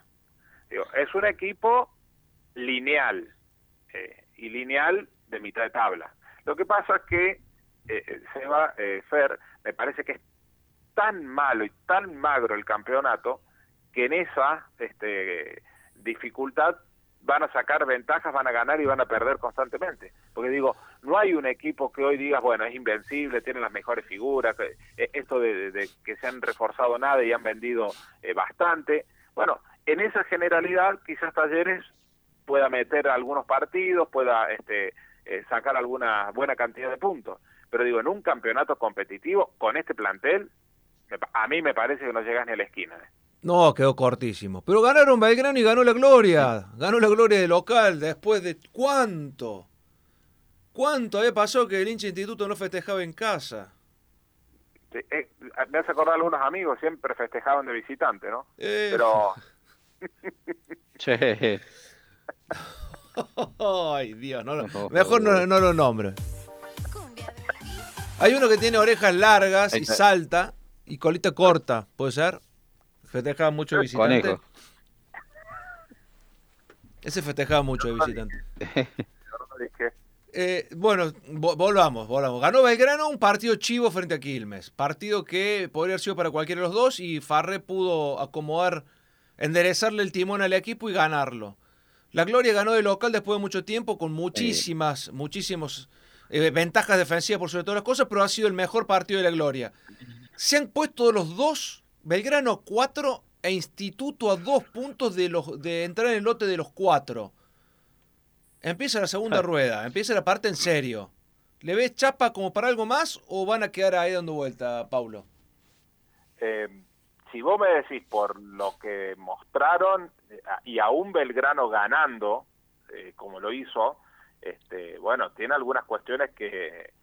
Digo, es un equipo lineal eh, y lineal de mitad de tabla. Lo que pasa es que eh, Seba eh, Fer me parece que es tan malo y tan magro el campeonato que en esa este, dificultad van a sacar ventajas, van a ganar y van a perder constantemente. Porque digo, no hay un equipo que hoy digas, bueno, es invencible, tiene las mejores figuras, eh, eh, esto de, de- de que se han reforzado nada y han vendido eh, bastante. Bueno, en esa generalidad quizás Talleres pueda meter algunos partidos, pueda este, eh, sacar alguna buena cantidad de puntos. Pero digo, en un campeonato competitivo, con este plantel, a mí me parece que no llegas ni a la esquina. ¿eh? No, quedó cortísimo. Pero ganaron Belgrano y ganó la gloria. Ganó la gloria de local después de cuánto. ¿Cuánto había pasado que el hincha instituto no festejaba en casa? Eh, eh, me hace acordar a algunos amigos, siempre festejaban de visitante, ¿no? Eh. Pero *laughs* *laughs* *laughs* Che. Ay, Dios, no, mejor no, no lo nombro. Hay uno que tiene orejas largas y salta y colita corta, ¿puede ser? Festejaba mucho de visitante. Conejo. Ese festejaba mucho de visitante. Eh, bueno, vo- volvamos, volvamos. Ganó Belgrano un partido chivo frente a Quilmes. Partido que podría haber sido para cualquiera de los dos y Farré pudo acomodar, enderezarle el timón al equipo y ganarlo. La Gloria ganó de local después de mucho tiempo con muchísimas, muchísimos eh, ventajas defensivas por sobre todas las cosas, pero ha sido el mejor partido de la Gloria. Se han puesto los dos, Belgrano a cuatro e Instituto a dos puntos de, los, de entrar en el lote de los cuatro. Empieza la segunda rueda, empieza la parte en serio. ¿Le ves chapa como para algo más o van a quedar ahí dando vuelta, Paulo? eh, si vos me decís por lo que mostraron y aún Belgrano ganando, eh, como lo hizo, este, bueno, tiene algunas cuestiones que eh,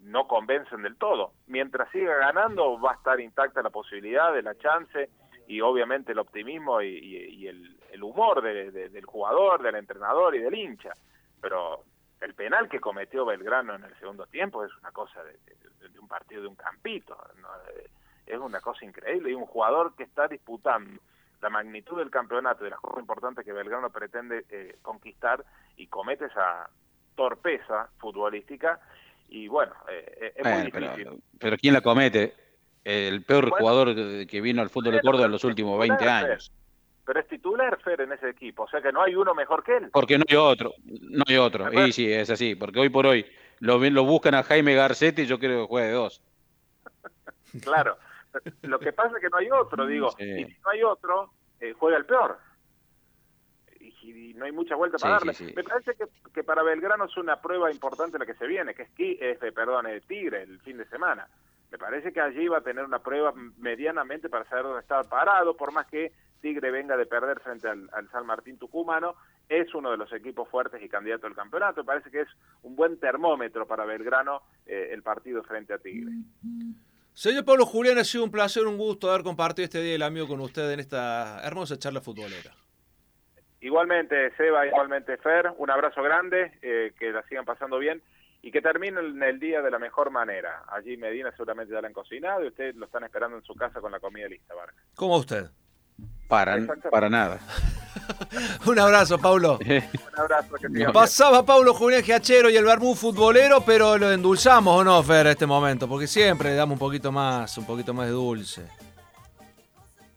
no convencen del todo. Mientras siga ganando, va a estar intacta la posibilidad de la chance y obviamente el optimismo y, y- el, el humor de- de- del jugador, del entrenador y del hincha. Pero el penal que cometió Belgrano en el segundo tiempo es una cosa de, de- un partido de un campito. ¿no? Es una cosa increíble. Y un jugador que está disputando la magnitud del campeonato y de las cosas importantes que Belgrano pretende eh, conquistar y comete esa torpeza futbolística. Y bueno, eh, es muy Bueno, difícil. pero ¿quién la comete? El peor Bueno. jugador que vino al fútbol de Córdoba en los últimos 20 Titular, años. Pero es titular Fer en ese equipo, o sea que no hay uno mejor que él. Porque no hay otro, no hay otro. Y sí, es así, porque hoy por hoy lo, lo buscan a Jaime Garcetti y yo creo que juega de dos. *laughs* Claro. Lo que pasa es que no hay otro, digo. Sí. Y si no hay otro, eh, juega el peor. Y, y no hay mucha vuelta para Sí, darle. sí, sí. Me parece que, que para Belgrano es una prueba importante la que se viene, que es, es, eh, perdón, el Tigre, el fin de semana. Me parece que allí va a tener una prueba medianamente para saber dónde está parado, por más que Tigre venga de perder frente al, al San Martín Tucumano, es uno de los equipos fuertes y candidato al campeonato. Me parece que es un buen termómetro para Belgrano eh, el partido frente a Tigre. Señor Pablo Julián, ha sido un placer, un gusto haber compartido este día del amigo con usted en esta hermosa charla futbolera. Igualmente, Seba, igualmente Fer, un abrazo grande, eh, que la sigan pasando bien y que terminen el día de la mejor manera. Allí Medina seguramente ya la han cocinado y ustedes lo están esperando en su casa con la comida lista, Vargas. ¿Cómo usted? Para, para nada. *laughs* Un abrazo, Pablo. *laughs* Un abrazo, que. Pasaba Pablo Julián Giachero y el Bermú futbolero, pero lo endulzamos o no, Fer, a este momento, porque siempre le damos un poquito más, un poquito más de dulce.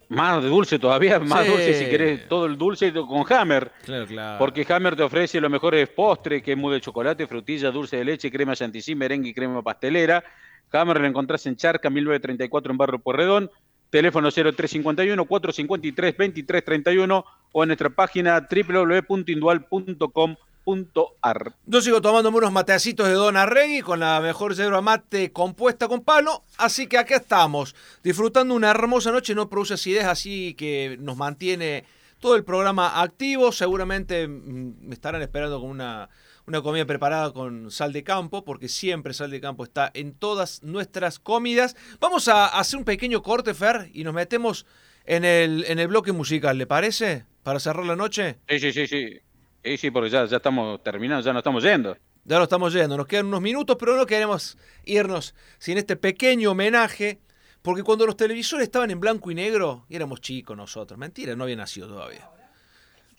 Más de dulce todavía, más Sí. dulce si querés todo el dulce con Hammer. Claro, claro. Porque Hammer te ofrece los mejores postres, que es mousse de chocolate, frutilla, dulce de leche, crema chantilly, merengue y crema pastelera. Hammer lo encontrás en Charca, 1934 en Barrio Porredón. Teléfono 0351-453-2331 o en nuestra página www.indual.com.ar. Yo sigo tomándome unos matecitos de Don Arregui con la mejor yerba mate compuesta con palo, así que acá estamos, disfrutando una hermosa noche, no produce acidez, así que nos mantiene todo el programa activo, seguramente mm, me estarán esperando con una, una comida preparada con sal de campo, porque siempre sal de campo está en todas nuestras comidas. Vamos a hacer un pequeño corte, Fer, y nos metemos en el, en el bloque musical, ¿le parece? Para cerrar la noche. Sí, sí, sí, sí. Sí, sí, porque ya, ya estamos terminando, ya nos estamos yendo. Ya lo estamos yendo, nos quedan unos minutos, pero no queremos irnos sin este pequeño homenaje, porque cuando los televisores estaban en blanco y negro, y éramos chicos nosotros, mentira, no había nacido todavía.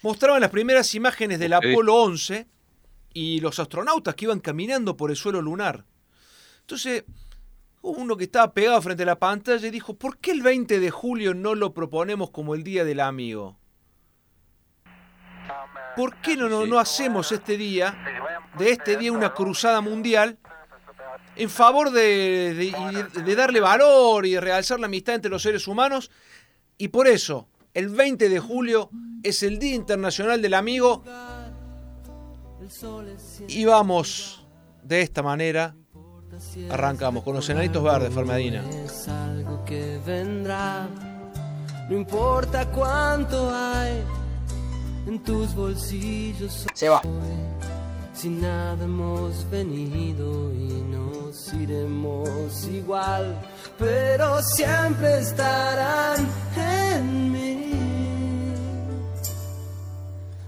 Mostraban las primeras imágenes del Apolo 11 y los astronautas que iban caminando por el suelo lunar. Entonces, hubo uno que estaba pegado frente a la pantalla y dijo, ¿por qué el 20 de julio no lo proponemos como el Día del Amigo? ¿Por qué no, no, no hacemos este día, de este día, una cruzada mundial en favor de, de- y de- de darle valor y de realzar la amistad entre los seres humanos? Y por eso, el 20 de julio es el Día Internacional del Amigo y vamos de esta manera, arrancamos con los enanitos verdes, Fermedina. Es algo que vendrá. No importa cuánto hay en tus bolsillos. Se va. Sin nada hemos venido y nos iremos igual, pero siempre estarán en mí.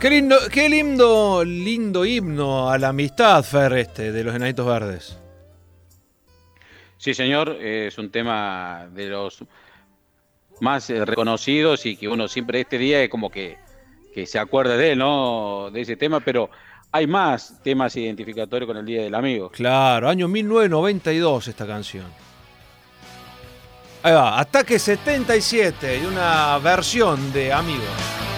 Qué lindo, qué lindo, lindo himno a la amistad, Fer, este, de los Enanitos Verdes. Sí, señor, es un tema de los más eh, reconocidos y que uno siempre este día es como que, que se acuerda de él, ¿no? De ese tema, pero hay más temas identificatorios con el Día del Amigo. Claro, año 1992 esta canción. Ahí va, Ataque 77 y una versión de Amigos.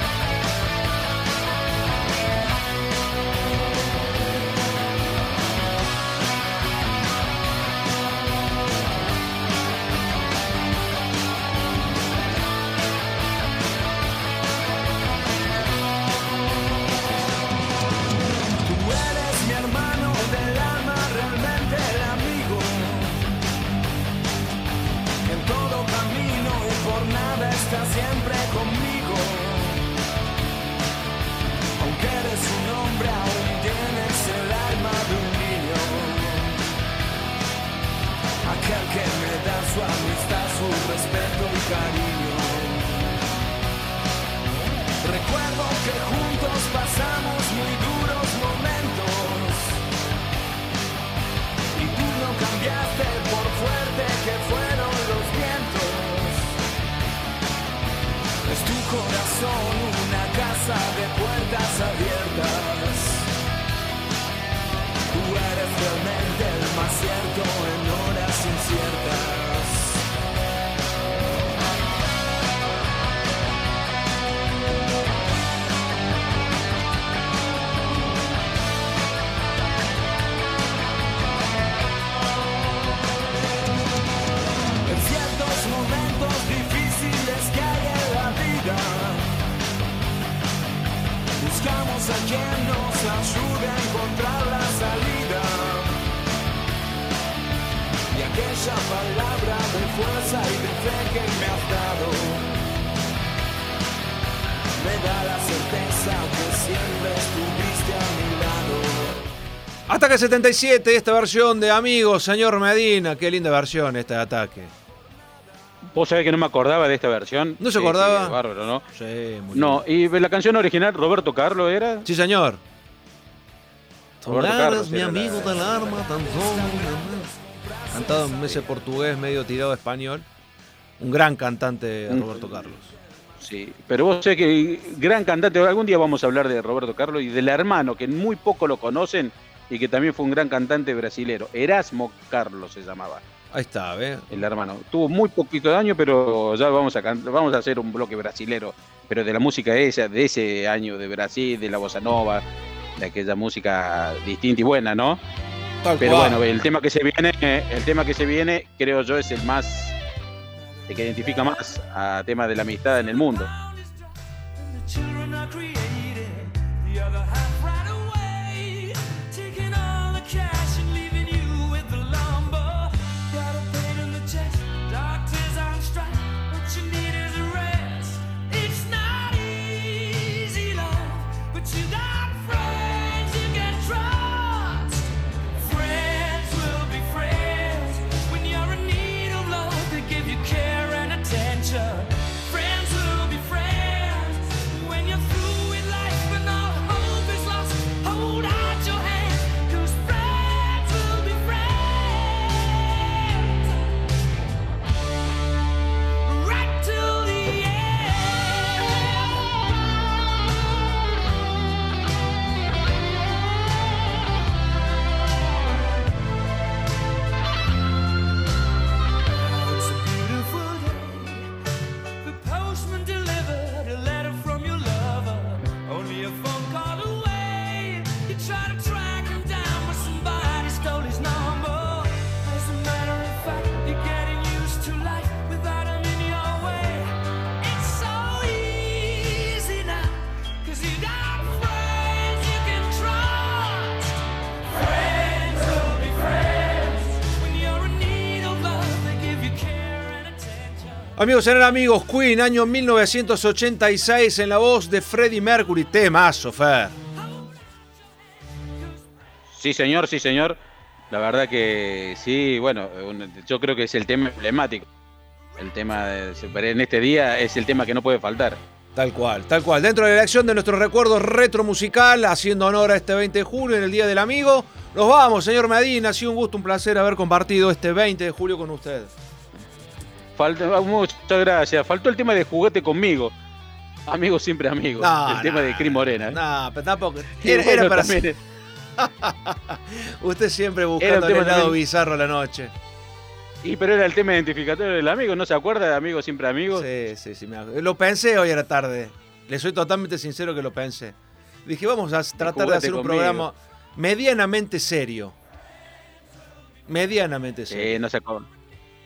Ataque 77, esta versión de Amigos, señor Medina. Qué linda versión esta de Ataque. Vos sabés que no me acordaba de esta versión. ¿No se acordaba? sí, bárbaro, ¿no? Sí, muy No, y la canción original, Roberto Carlos era. Sí, señor. Roberto Carlos era la- del arma, tan Cantado en ese portugués medio tirado a español. Un gran cantante, Mm. Roberto Carlos. Sí, pero vos sabés que gran cantante, algún día vamos a hablar de Roberto Carlos y del hermano, que muy poco lo conocen y que también fue un gran cantante brasilero. Erasmo Carlos se llamaba. Ahí está, ¿ves? El hermano. Tuvo muy poquito daño, pero ya vamos a vamos a hacer un bloque brasilero, pero de la música esa, de ese año de Brasil, de la bossa nova, de aquella música distinta y buena, ¿no? Tal pero cual. bueno, el tema que se viene, el tema que se viene, creo yo, es el más el que identifica más a tema de la amistad en el mundo. Amigos, eran amigos, Queen, año 1986, en la voz de Freddie Mercury. Temazo, Fer. Sí, señor, sí, señor. La verdad que sí, bueno, yo creo que es el tema emblemático. El tema de, en este día es el tema que no puede faltar. Tal cual, tal cual. Dentro de la elección de nuestro recuerdo retro musical, haciendo honor a este 20 de julio, en el Día del Amigo, nos vamos, señor Medina. Ha sido un gusto, un placer haber compartido este 20 de julio con usted. Falta, muchas gracias. Faltó el tema de juguete conmigo. Amigo siempre amigo. No, el tema de Cris Morena. ¿eh? No, pero tampoco. Era, bueno, era para también- *laughs* Usted siempre buscando un el lado también- bizarro a la noche. Y pero era el tema identificatorio del amigo, ¿no se acuerda de amigo siempre amigo? Sí, sí, sí. me acuerdo. Lo pensé hoy a la tarde. Le soy totalmente sincero que lo pensé. Dije, vamos a tratar de hacer un conmigo. programa medianamente serio. Medianamente serio. Sí, no se acordaba.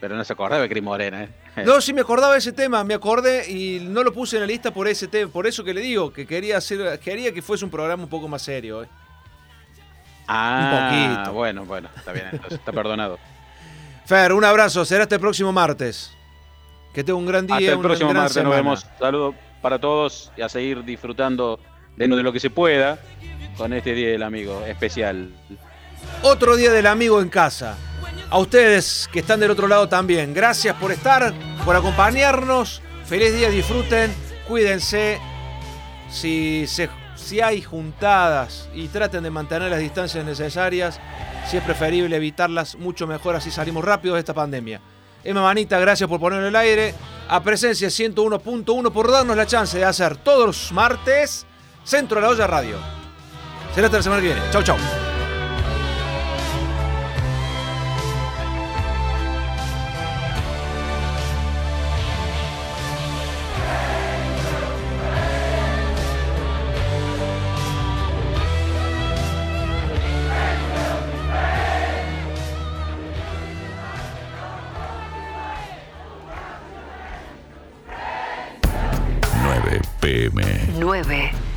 Pero no se acordaba de Cris Morena, ¿eh? *laughs* No, sí me acordaba de ese tema, me acordé y no lo puse en la lista por ese tema, por eso que le digo, que quería hacer, quería que fuese un programa un poco más serio. ¿eh? Ah, Un poquito. bueno, bueno, está bien, entonces está perdonado. *laughs* Fer, un abrazo, será este próximo martes. Que tenga un gran día, Hasta el próximo martes, semana. nos vemos. Saludos para todos y a seguir disfrutando de lo que se pueda con este Día del Amigo especial. Otro día del amigo en casa. A ustedes que están del otro lado también, gracias por estar, por acompañarnos. Feliz día, disfruten, cuídense. Si, se- si hay juntadas y traten de mantener las distancias necesarias, si es preferible evitarlas, mucho mejor, así salimos rápido de esta pandemia. Emma Manita, gracias por ponerlo el aire. A presencia 101.1 por darnos la chance de hacer todos los martes Centro de la Olla Radio. Será hasta la semana que viene. Chau, chau.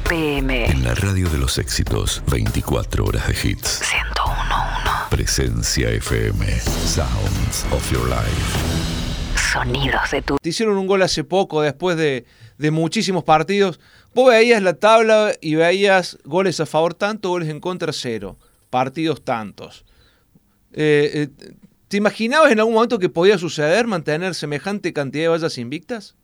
Pm. En la radio de los éxitos, 24 horas de hits. 101.1. Presencia FM. Sounds of your life. Sonidos de tu. Te hicieron un gol hace poco, después de, de muchísimos partidos. Vos veías la tabla y veías goles a favor tanto, goles en contra cero. Partidos tantos. Eh, eh, ¿Te imaginabas en algún momento que podía suceder mantener semejante cantidad de vallas invictas?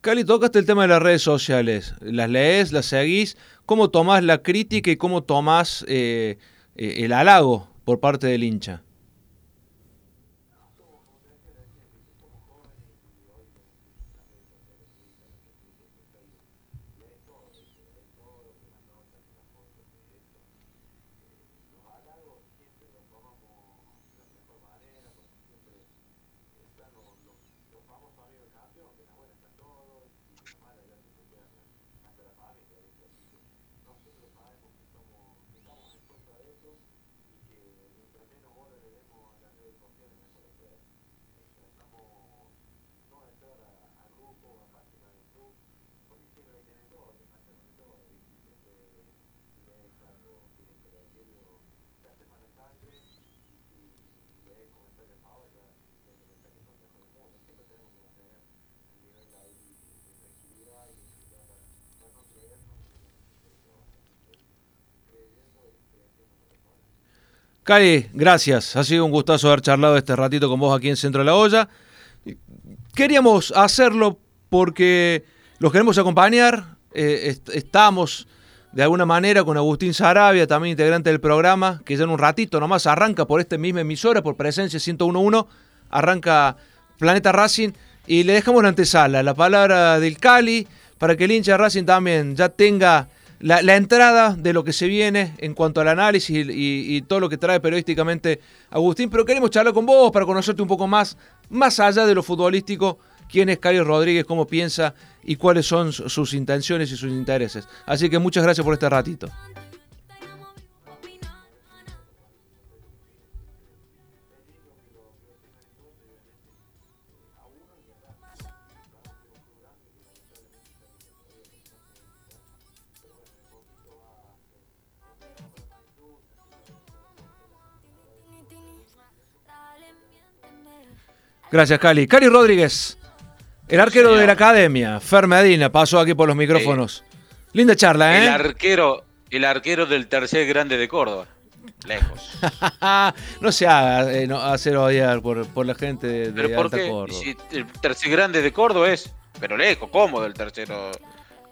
Cali, tocaste el tema de las redes sociales. ¿Las lees, las seguís? ¿Cómo tomás la crítica y cómo tomás eh, eh, el halago por parte del hincha? Cali, gracias. Ha sido un gustazo haber charlado este ratito con vos aquí en Centro de la Olla. Queríamos hacerlo porque los queremos acompañar. eh, est- estamos de alguna manera con Agustín Sarabia, también integrante del programa, que ya en un ratito nomás arranca por esta misma emisora, por presencia 1011, arranca Planeta Racing y le dejamos la antesala, la palabra del Cali, para que el hincha Racing también ya tenga la, entrada de lo que se viene en cuanto al análisis y, y- todo lo que trae periodísticamente Agustín, pero queremos charlar con vos para conocerte un poco más, más allá de lo futbolístico, quién es Cali Rodríguez, cómo piensa y cuáles son su- sus intenciones y sus intereses. Así que muchas gracias por este ratito. Gracias, Cali. Cali Rodríguez, el arquero de la academia, Fer Medina, pasó aquí por los micrófonos. Linda charla, El ¿eh? arquero, el arquero del tercer grande de Córdoba. Lejos. *laughs* no se haga eh, no, hacer odiar por, por la gente de, ¿Pero de por Alta qué? Córdoba. Si el tercer grande de Córdoba es, pero lejos, cómodo el tercero.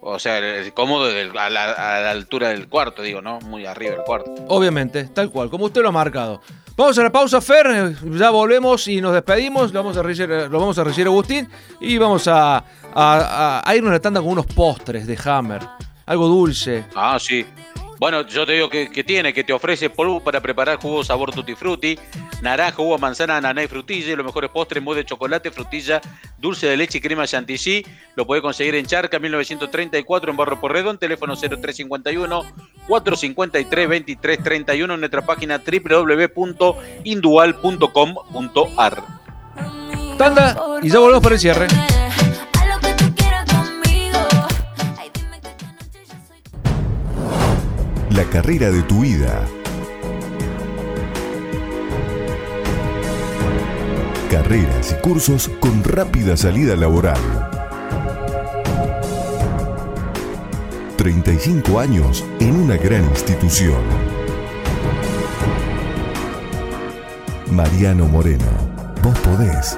O sea, el cómodo del- a, la, a la altura del cuarto, digo, ¿no? Muy arriba del cuarto. Obviamente, tal cual, como usted lo ha marcado. Vamos a la pausa, Fer, eh, ya volvemos y nos despedimos, lo vamos a recibir, lo vamos a recibir Agustín y vamos a- a irnos a la tanda con unos postres de Hammer, algo dulce. Ah, sí. Bueno, yo te digo que, tiene, que te ofrece polvo para preparar jugos sabor tutti frutti, naranja, jugo, manzana, ananá y frutilla, y los mejores postres, mousse de chocolate, frutilla, dulce de leche y crema chantilly. Lo puede conseguir en Charca 1934 en Barro Porredón, teléfono 0351 453 2331 en nuestra página www.indual.com.ar. Tanda y ya volvemos para el cierre. La carrera de tu vida. Carreras y cursos con rápida salida laboral. 35 años en una gran institución. Mariano Moreno, vos podés.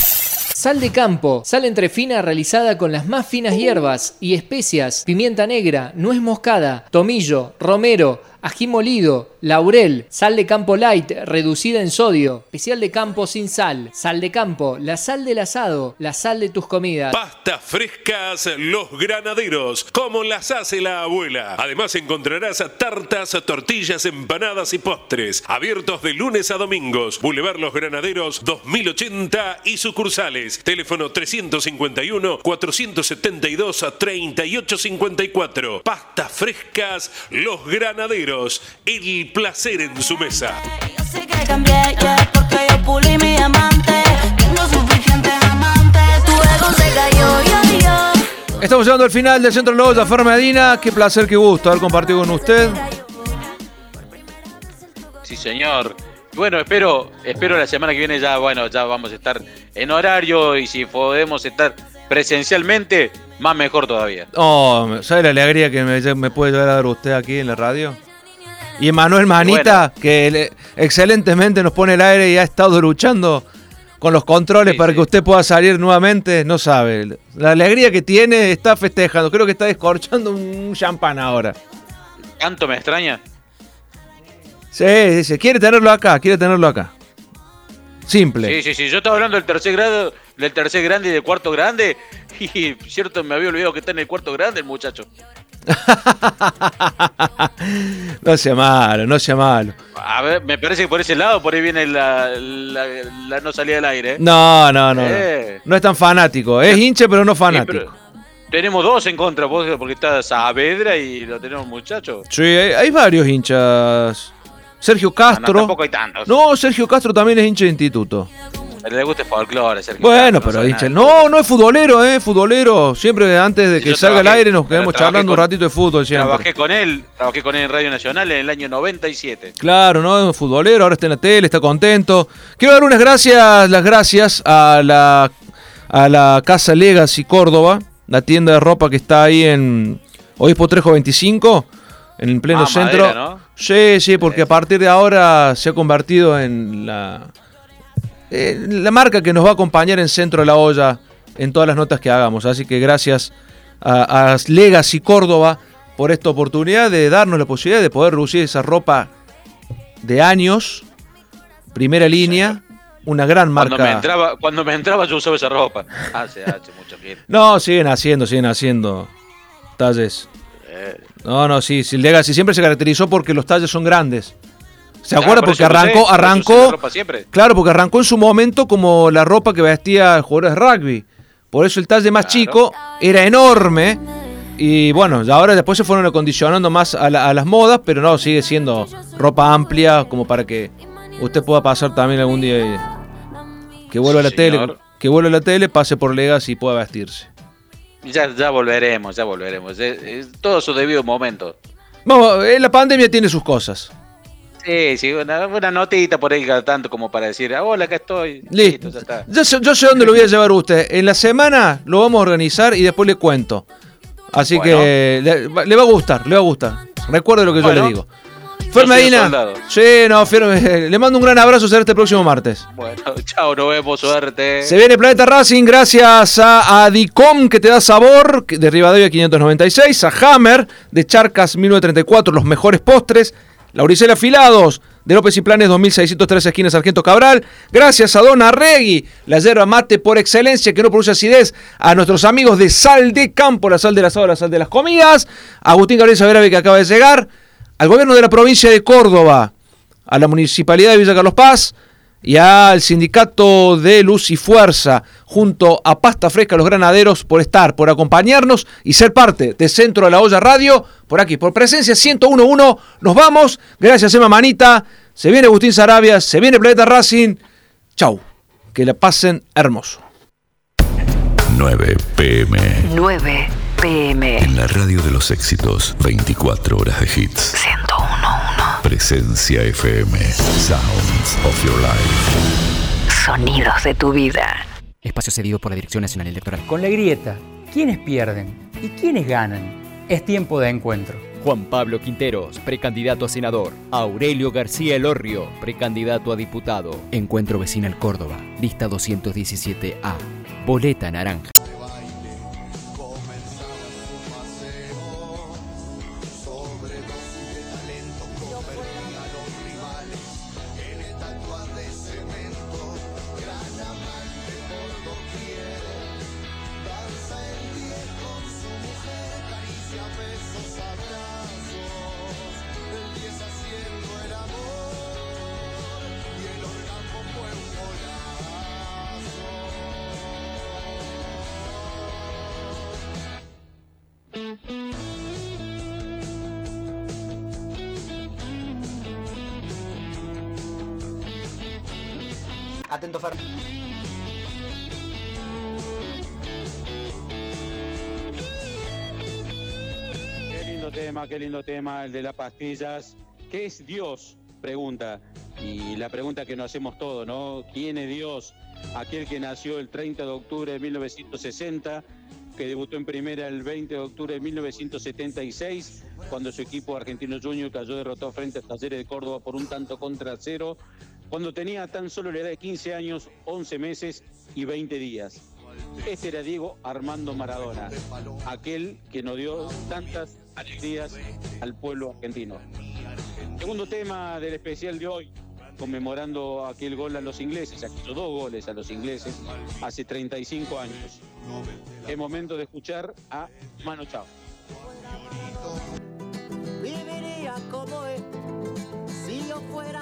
Sal de campo, sal entre fina realizada con las más finas hierbas y especias, pimienta negra, nuez moscada, tomillo, romero, ají molido, laurel, sal de campo light reducida en sodio, especial de campo sin sal, sal de campo, la sal del asado, la sal de tus comidas. Pastas frescas Los Granaderos, como las hace la abuela. Además encontrarás tartas, tortillas, empanadas y postres. Abiertos de lunes a domingos. Boulevard Los Granaderos 2080 y sucursales. Teléfono 351-472-3854. Pastas frescas Los Granaderos. El placer en su mesa. Sé que cambié, yeah, porque yo pulí mi amante. Tengo suficientes amantes. Tu ego se cayó, yo, yo. Estamos llegando al final del Centro Loya, Fer Medina. Qué placer, qué gusto haber compartido con usted. Sí, señor. Bueno, espero, espero la semana que viene ya, bueno, ya vamos a estar en horario y si podemos estar presencialmente, más mejor todavía. Oh, ¿sabe la alegría que me, me puede llegar a dar usted aquí en la radio? Y Emanuel Manita, que le- excelentemente nos pone el aire y ha estado luchando con los controles para que usted pueda salir nuevamente, no sabe. La alegría que tiene está festejando. Creo que está descorchando un champán ahora. ¿Tanto me extraña? Sí, dice, quiere tenerlo acá, quiere tenerlo acá. Simple. Sí, sí, sí. Yo estaba hablando del tercer grado, del tercer grande y del cuarto grande. *laughs* Y cierto, me había olvidado que está en el cuarto grande el muchacho. *laughs* No sea malo, no sea malo. A ver, me parece que por ese lado por ahí viene la, la, la no salida del aire. ¿eh? No, no, no. no. Eh. No es tan fanático. Es hincha, pero no Sí, fanático. pero tenemos dos en contra, porque está Saavedra y lo tenemos muchachos. Sí, hay, hay varios hinchas. Sergio Castro. tampoco hay tantos. No, Sergio Castro también es hincha de instituto. Le gusta el folclore, Bueno, no pero nada. No, no es futbolero, eh, futbolero. Siempre antes de que salga al trabajé- aire nos quedamos charlando un ratito de fútbol siempre. Trabajé con él, trabajé con él en Radio Nacional en el año 97. Claro, ¿no? Es futbolero, ahora está en la tele, está contento. Quiero dar unas gracias, las gracias a la, a la Casa Legacy Córdoba, la tienda de ropa que está ahí en Obispo Trejo 25, en el pleno Ah, centro. madera, ¿no? Sí, sí, porque a partir de ahora se ha convertido en la, en la marca que nos va a acompañar en Centro de la Olla en todas las notas que hagamos. Así que gracias a, a Legacy Córdoba por esta oportunidad de darnos la posibilidad de poder reducir esa ropa de años, primera línea, una gran marca. Cuando me, entraba, cuando me entraba yo usaba esa ropa. Hace, hace mucho tiempo. No, siguen haciendo, siguen haciendo talles. Eh, No, no, sí, sí, Legacy siempre se caracterizó porque los talles son grandes. ¿Se acuerda? por Porque arrancó, arrancó, claro, porque arrancó en su momento como la ropa que vestía jugadores de rugby. Por eso el talle más chico era enorme. Y bueno, ya ahora después se fueron acondicionando más a, la- a las modas, pero no, sigue siendo ropa amplia como para que usted pueda pasar también algún día y que vuelva a la tele, que vuelva a la tele, pase por Legacy y pueda vestirse. ya, ya volveremos, ya volveremos. Es, es todo su debido momento. Vamos, eh, la pandemia tiene sus cosas. Sí, sí, una, una notita por ahí cada tanto como para decir, "Ah, hola, acá estoy. Listo. ya está. Yo sé, yo sé dónde lo voy a llevar a usted. En la semana lo vamos a organizar y después le cuento. Así Bueno. que le, va- le va a gustar, le va a gustar. Recuerde lo que yo le digo. Fer Medina. Sí, no, Fer, *laughs* le mando un gran abrazo. Será este próximo martes. Bueno, *laughs* chao, nos vemos, suerte. Se viene Planeta Racing gracias a Adicom que te da sabor, de Rivadavia 596, a Hammer de Charcas 1934, los mejores postres, Lauricel Afilados de López y Planes 2603 esquinas Sargento Cabral, gracias a Don Arregui, la yerba mate por excelencia que no produce acidez, a nuestros amigos de Sal de Campo, la sal del asado, la sal de las comidas, a Agustín Gabriel Savera que acaba de llegar, al gobierno de la provincia de Córdoba, a la municipalidad de Villa Carlos Paz, y al sindicato de Luz y Fuerza, junto a Pasta Fresca Los Granaderos, por estar, por acompañarnos y ser parte de Centro de la Olla Radio, por aquí, por presencia 1011. Nos vamos. Gracias, Emma Manita. Se viene Agustín Sarabia, se viene Planeta Racing. Chau. Que la pasen hermoso. 9 pm. 9 pm. En la radio de los éxitos, 24 horas de hits. 1011. Presencia FM. Sounds of your life. Sonidos de tu vida. Espacio cedido por la Dirección Nacional Electoral. Con la grieta, ¿quiénes pierden y quiénes ganan? Es tiempo de encuentro. Juan Pablo Quinteros, precandidato a senador. Aurelio García Elorrio, precandidato a diputado. Encuentro Vecinal Córdoba, lista 217A. Boleta naranja. Qué lindo tema, qué lindo tema, el de las pastillas. ¿Qué es Dios? Pregunta. Y la pregunta que nos hacemos todos, ¿no? ¿Quién es Dios? Aquel que nació el 30 de octubre de 1960, que debutó en primera el 20 de octubre de 1976, cuando su equipo Argentino Junior cayó derrotado frente a Talleres de Córdoba por un tanto contra cero, cuando tenía tan solo la edad de 15 años, 11 meses y 20 días. Este era Diego Armando Maradona, aquel que nos dio tantas alegrías al pueblo argentino. Segundo tema del especial de hoy, conmemorando aquel gol a los ingleses, aquellos dos goles a los ingleses hace 35 años. Es momento de escuchar a Mano Chao. Viviría como él si yo fuera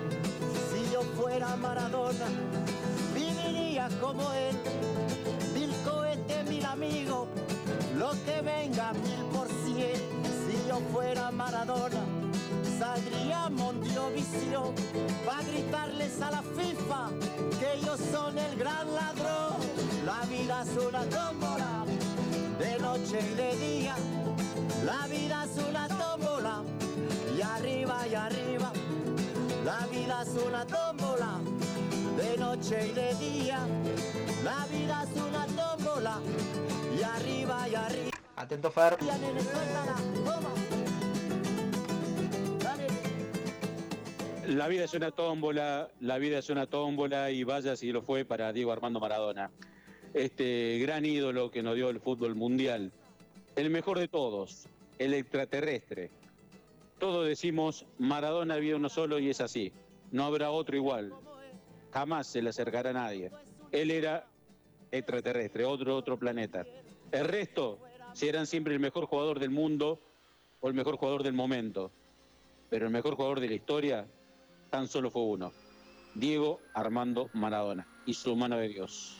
Maradona, viviría como él. Mil cohetes, mil amigos, lo que venga mil por cien. Si yo fuera Maradona, saldría Mondiovisión para gritarles a la FIFA que ellos son el gran ladrón. La vida es una tómbola, de noche y de día. La vida es una tómbola, y arriba y arriba. La vida es una tómbola, de noche y de día. La vida es una tómbola, y arriba y arriba. Atento, Fer. La vida es una tómbola, la vida es una tómbola y vaya si lo fue para Diego Armando Maradona. Este gran ídolo que nos dio el fútbol mundial. El mejor de todos, el extraterrestre. Todos decimos, Maradona había uno solo y es así. No habrá otro igual. Jamás se le acercará a nadie. Él era extraterrestre, otro, otro planeta. El resto, si eran siempre el mejor jugador del mundo o el mejor jugador del momento. Pero el mejor jugador de la historia tan solo fue uno. Diego Armando Maradona y su mano de Dios.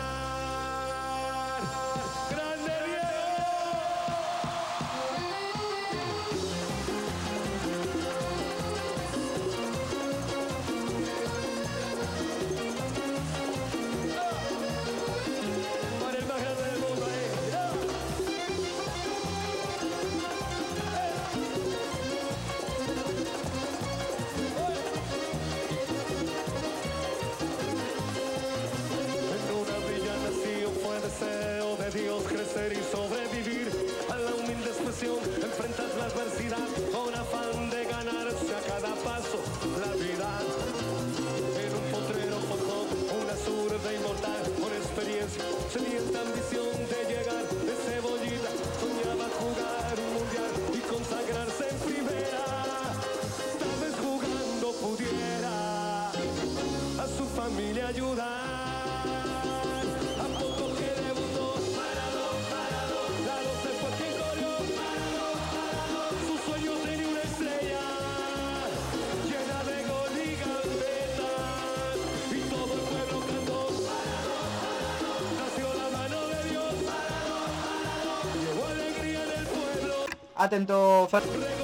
Atento, Fer.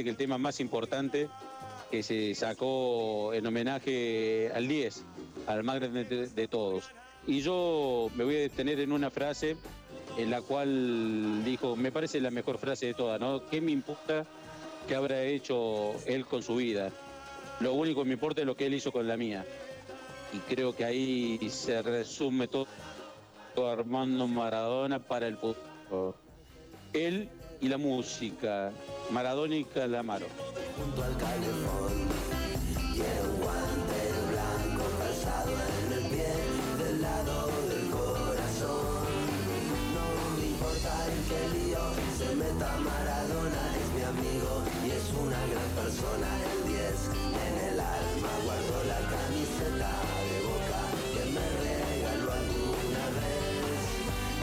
Que el tema más importante que se sacó en homenaje al 10, al más grande de, todos. Y yo me voy a detener en una frase en la cual dijo, me parece la mejor frase de todas, ¿no? ¿Qué me importa que habrá hecho él con su vida? Lo único que me importa es lo que él hizo con la mía. Y creo que ahí se resume todo, todo Armando Maradona para el fútbol. Él y la música, Maradona y Calamaro. junto al calefón y un guante blanco calzado en el pie del lado del corazón. No me importa en qué lío se meta Maradona, es mi amigo y es una gran persona. El 10 en el alma guardo la camiseta de boca que me regaló alguna vez.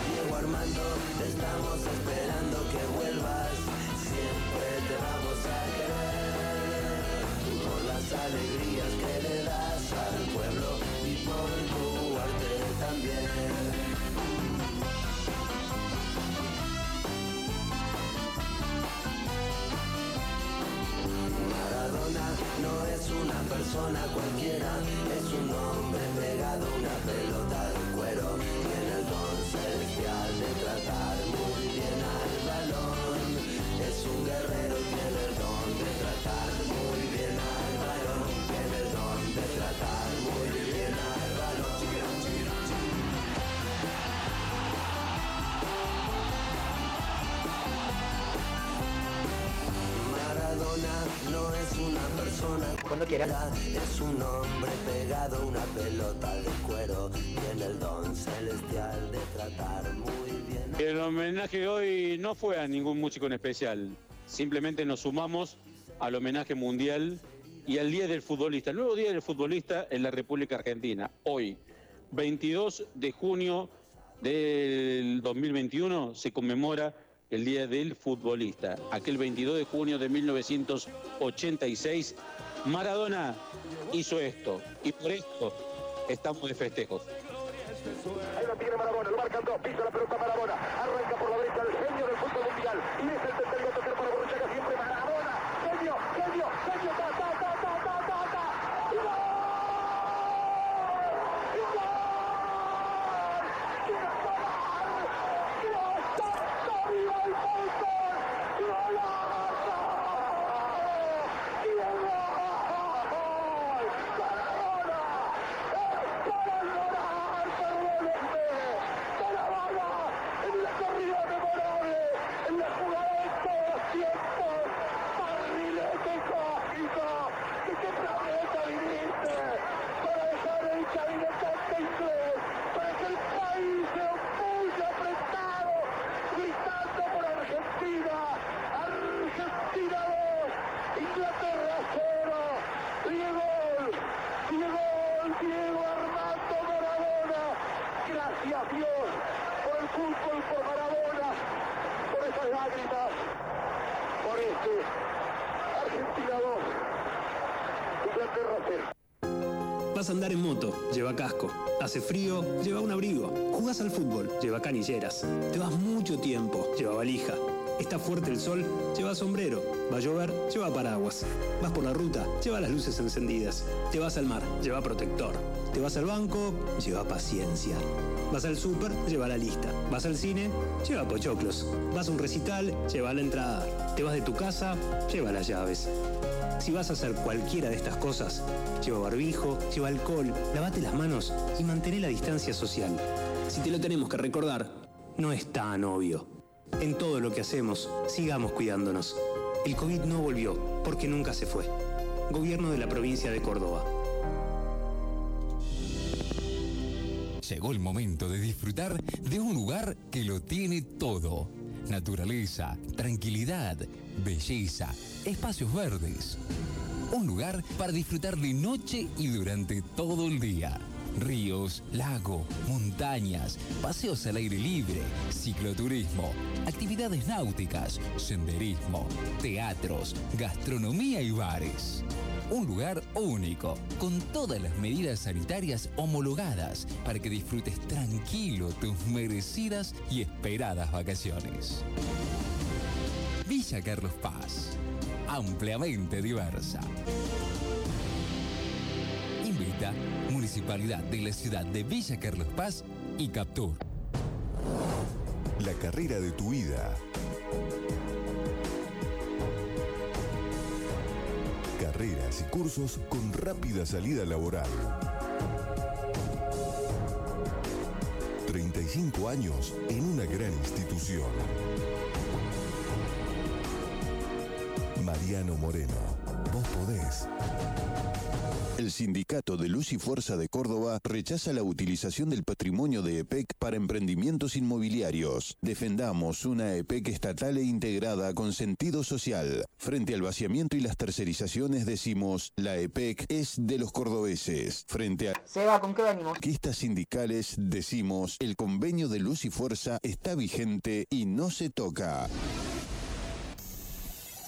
Diego Armando, te estamos esperando que alegrías que le das al pueblo y por tu arte también. Maradona no es una persona cualquiera, Es un hombre pegado a una pelota de cuero. Tiene el don celestial de tratar muy bien. El homenaje hoy no fue a ningún músico en especial, simplemente nos sumamos al homenaje mundial y al Día del Futbolista, el nuevo Día del Futbolista en la República Argentina. Hoy, 22 de junio del 2021, se conmemora el Día del Futbolista. Aquel 22 de junio de 1986, Maradona hizo esto y por esto estamos de festejos. Ahí lo tiene Marabona, lo marcan dos, pisa la pelota Marabona, arranca por la derecha del fútbol mundial y es el tercer gol tocar para Borruchaga siempre Marabona, genio, genio, genio, ta, ta, ta, ta, ta, ta, ta, y gol, y gol, y gol, Dios, santo, viva el fútbol, golazo, y el gol, Maradona, para llorar, perdónenme, para bala, en la corrida memorable, en la jugada de todos los tiempos, barrilete cósmico, que qué planeta viniste, para dejar el cabinetante inglés, para que el país se opulle apretado, gritando por Argentina, Argentina 2, Inglaterra 0, Diego, Diego, Diego Armando Maradona, gracias Dios por el fútbol, por Maradona, por esas lágrimas, por este Argentina 2, Inglaterra 0. Vas a andar en moto, lleva casco. Hace frío, lleva un abrigo. Jugás al fútbol, lleva canilleras. Te vas mucho tiempo, lleva valija. Está fuerte el sol, lleva sombrero. Va a llover, lleva paraguas. Vas por la ruta, lleva las luces encendidas. Te vas al mar, lleva protector. Te vas al banco, lleva paciencia. Vas al súper, lleva la lista. Vas al cine, lleva pochoclos. Vas a un recital, lleva la entrada. Te vas de tu casa, lleva las llaves. Si vas a hacer cualquiera de estas cosas, lleva barbijo, lleva alcohol, lavate las manos y mantén la distancia social. Si te lo tenemos que recordar, no es tan obvio. En todo lo que hacemos, sigamos cuidándonos. El COVID no volvió, porque nunca se fue. Gobierno de la provincia de Córdoba. Llegó el momento de disfrutar de un lugar que lo tiene todo. Naturaleza, tranquilidad, belleza, espacios verdes. Un lugar para disfrutar de noche y durante todo el día. Ríos, lago, montañas, paseos al aire libre, cicloturismo, actividades náuticas, senderismo, teatros, gastronomía y bares. Un lugar único, con todas las medidas sanitarias homologadas para que disfrutes tranquilo tus merecidas y esperadas vacaciones. Villa Carlos Paz, ampliamente diversa. Invita Municipalidad de la ciudad de Villa Carlos Paz y Captur. la carrera de tu vida. Carreras y cursos con rápida salida laboral. 35 años en una gran institución. Mariano Moreno, vos podés. El Sindicato de Luz y Fuerza de Córdoba rechaza la utilización del patrimonio de EPEC para emprendimientos inmobiliarios. Defendamos una EPEC estatal e integrada con sentido social. Frente al vaciamiento y las tercerizaciones decimos, la EPEC es de los cordobeses. Frente a Seba, ¿con qué venimos? conquistas sindicales decimos, el convenio de Luz y Fuerza está vigente y no se toca.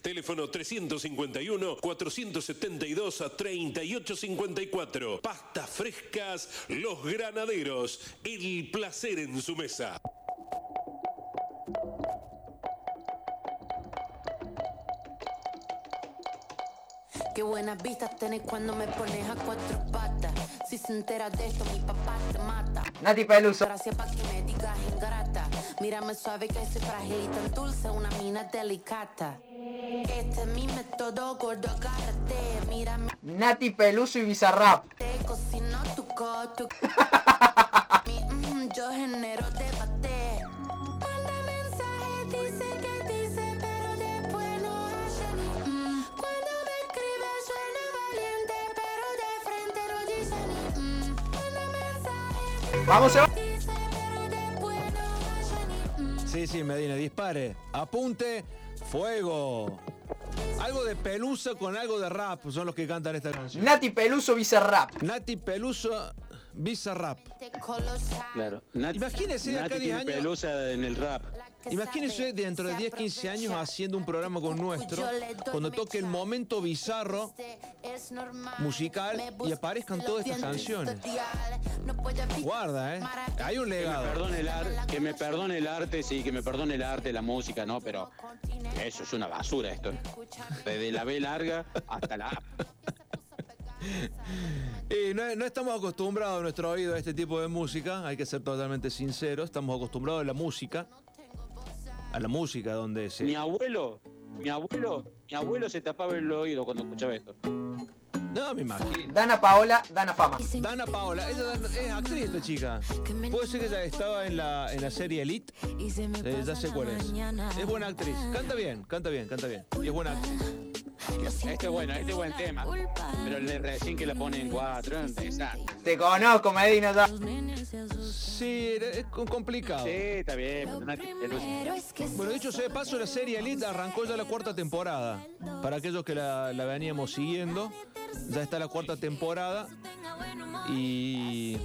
Teléfono 351-472-3854. Pastas frescas Los Granaderos. El placer en su mesa. Qué buenas vistas tenés cuando me pones a cuatro patas. Si se entera de esto, mi papá te mata. Nati Peluso. Gracias pa' que me digas ingrata. Mírame suave que soy frágil y tan dulce, una mina delicata. Este es mi método, gordo, agárrate. Mírame, Nati Peluso y Bizarrap. te cocino tu coto. *laughs* Mi, mm, yo genero debate. Manda mensaje, dice que Vamos, Seba. Sí, sí, Medina, dispare. Apunte, fuego. Algo de pelusa con algo de rap son los que cantan esta canción. Nati Peluso Bizarrap. Nati Peluso, Visa Rap. Claro. Nat- Imagínese de acá Nati 10 tiene años. pelusa en el rap. Imagínense dentro de 10, 15 años haciendo un programa con nuestro, cuando toque el momento bizarro musical y aparezcan todas estas canciones. Guarda, ¿eh? Hay un Que me legado. perdone el ar- que me perdone el arte, sí, que me perdone el arte, la música, no, pero eso es una basura esto. Desde la B larga hasta la A. *laughs* *laughs* Y no, no estamos acostumbrados a nuestro oído a este tipo de música, hay que ser totalmente sinceros, estamos acostumbrados a la música, a la música donde se... Mi abuelo, mi abuelo, mi abuelo se tapaba el oído cuando escuchaba esto. No, me imagino. Dana Paola, Dana Fama. Dana Paola, ella es actriz esta chica. Puede ser que ella estaba en la, en la serie Elite. Eh, ya sé cuál es. Es buena actriz. Canta bien, canta bien, canta bien. Y es buena actriz. Este es bueno, este es buen tema. Pero el de recién que la pone en cuatro, esa. Te conozco, Medina. ya. Sí, es co- complicado. Sí, está bien. Bueno, dicho sea de paso, la serie Elite arrancó ya la cuarta temporada. Para aquellos que la, la veníamos siguiendo, ya está la cuarta temporada. Y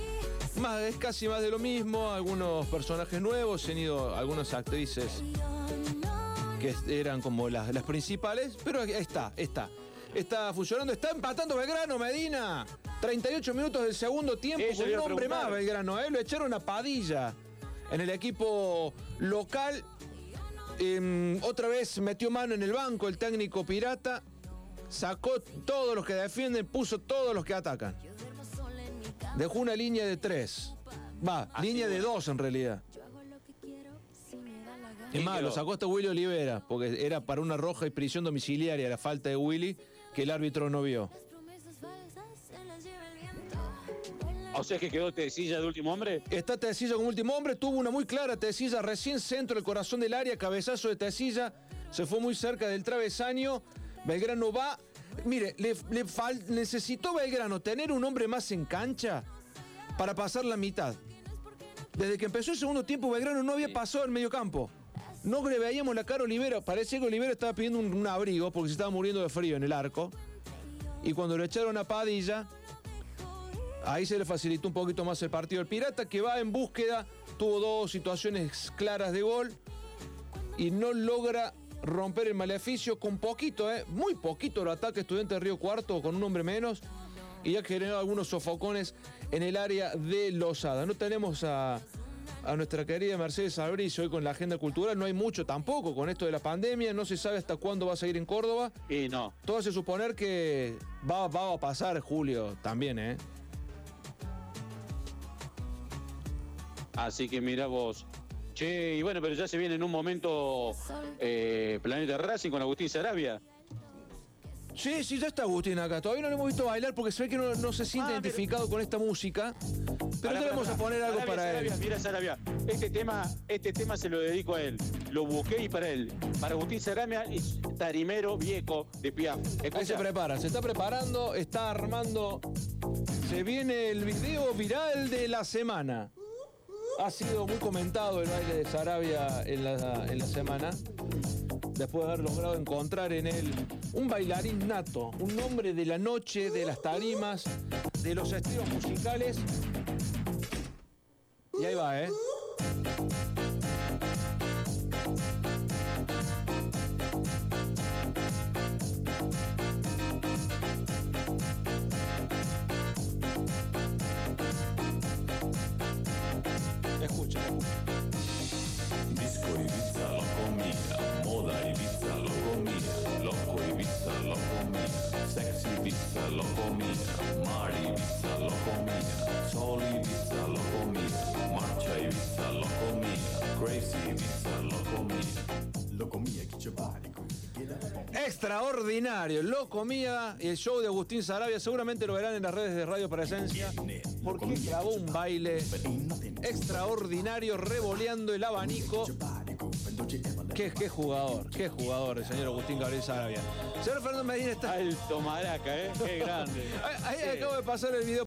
más, es casi más de lo mismo. Algunos personajes nuevos, se han ido algunas actrices que eran como las, las principales. Pero está, está. Está funcionando, está empatando Belgrano, Medina. 38 minutos del segundo tiempo Eso con un hombre más, Belgrano. ¿eh? Lo echaron a Padilla en el equipo local. Em, otra vez metió mano en el banco el técnico pirata. Sacó todos los que defienden, puso todos los que atacan. Dejó una línea de tres. Va, línea de dos en realidad. Es más, lo sacó hasta Willy Olivera, porque era para una roja y prisión domiciliaria la falta de Willy que el árbitro no vio. O sea que quedó Tecilla de último hombre. Está Tecilla como último hombre, tuvo una muy clara Tecilla, recién centro del corazón del área, cabezazo de Tecilla, se fue muy cerca del travesaño. Belgrano va. Mire, le, le fal- necesitó Belgrano tener un hombre más en cancha para pasar la mitad. Desde que empezó el segundo tiempo, Belgrano no había pasado el medio campo. No le veíamos la cara a Olivera. Parece que Olivera estaba pidiendo un, un abrigo porque se estaba muriendo de frío en el arco. Y cuando lo echaron a Padilla, ahí se le facilitó un poquito más el partido. El Pirata que va en búsqueda, tuvo dos situaciones claras de gol y no logra romper el maleficio con poquito, ¿eh? muy poquito lo ataca Estudiante de Río Cuarto con un hombre menos y ya generó algunos sofocones en el área de Losada. No tenemos a, a nuestra querida Mercedes Albricio hoy con la agenda cultural, no hay mucho tampoco con esto de la pandemia, no se sabe hasta cuándo va a seguir en Córdoba. Y no. Todo hace suponer que va, va a pasar julio también, ¿eh? Así que mira vos. Che, y bueno, pero ya se viene en un momento eh, Planeta Racing con Agustín Sarabia. Sí, sí, ya está Agustín acá. Todavía no lo hemos visto bailar porque se ve que no, no se siente identificado con esta música. Pero Pará, le pará, vamos a poner algo Sarabia, para Sarabia, él. Mira, Sarabia, este tema, este tema se lo dedico a él. Lo busqué y para él. Para Agustín Sarabia es tarimero viejo de Piaf. Ahí se prepara, se está preparando, está armando. Se viene el video viral de la semana. Ha sido muy comentado el baile de Sarabia en la, en la semana. Después de haber logrado encontrar en él un bailarín nato, un hombre de la noche, de las tarimas, de los estilos musicales. Y ahí va, ¿eh? Escucha, escucha. Disco Ibiza lo comía, moda Ibiza lo comía, loco Ibiza lo comía, sexy Ibiza lo comía, mar Ibiza lo comía, sol Ibiza lo comía, marcha Ibiza lo comía, crazy Ibiza lo comía. Lo comía Extraordinario, lo comía y el show de Agustín Sarabia, seguramente lo verán en las redes de Radio Presencia, porque grabó un baile extraordinario revoleando el abanico. Qué, qué jugador, qué jugador el señor Agustín Gabriel Sarabia. Señor Fernando Medina está. Alto maraca, ¿eh? Qué grande. *laughs* Ahí, ahí acabo de pasar el video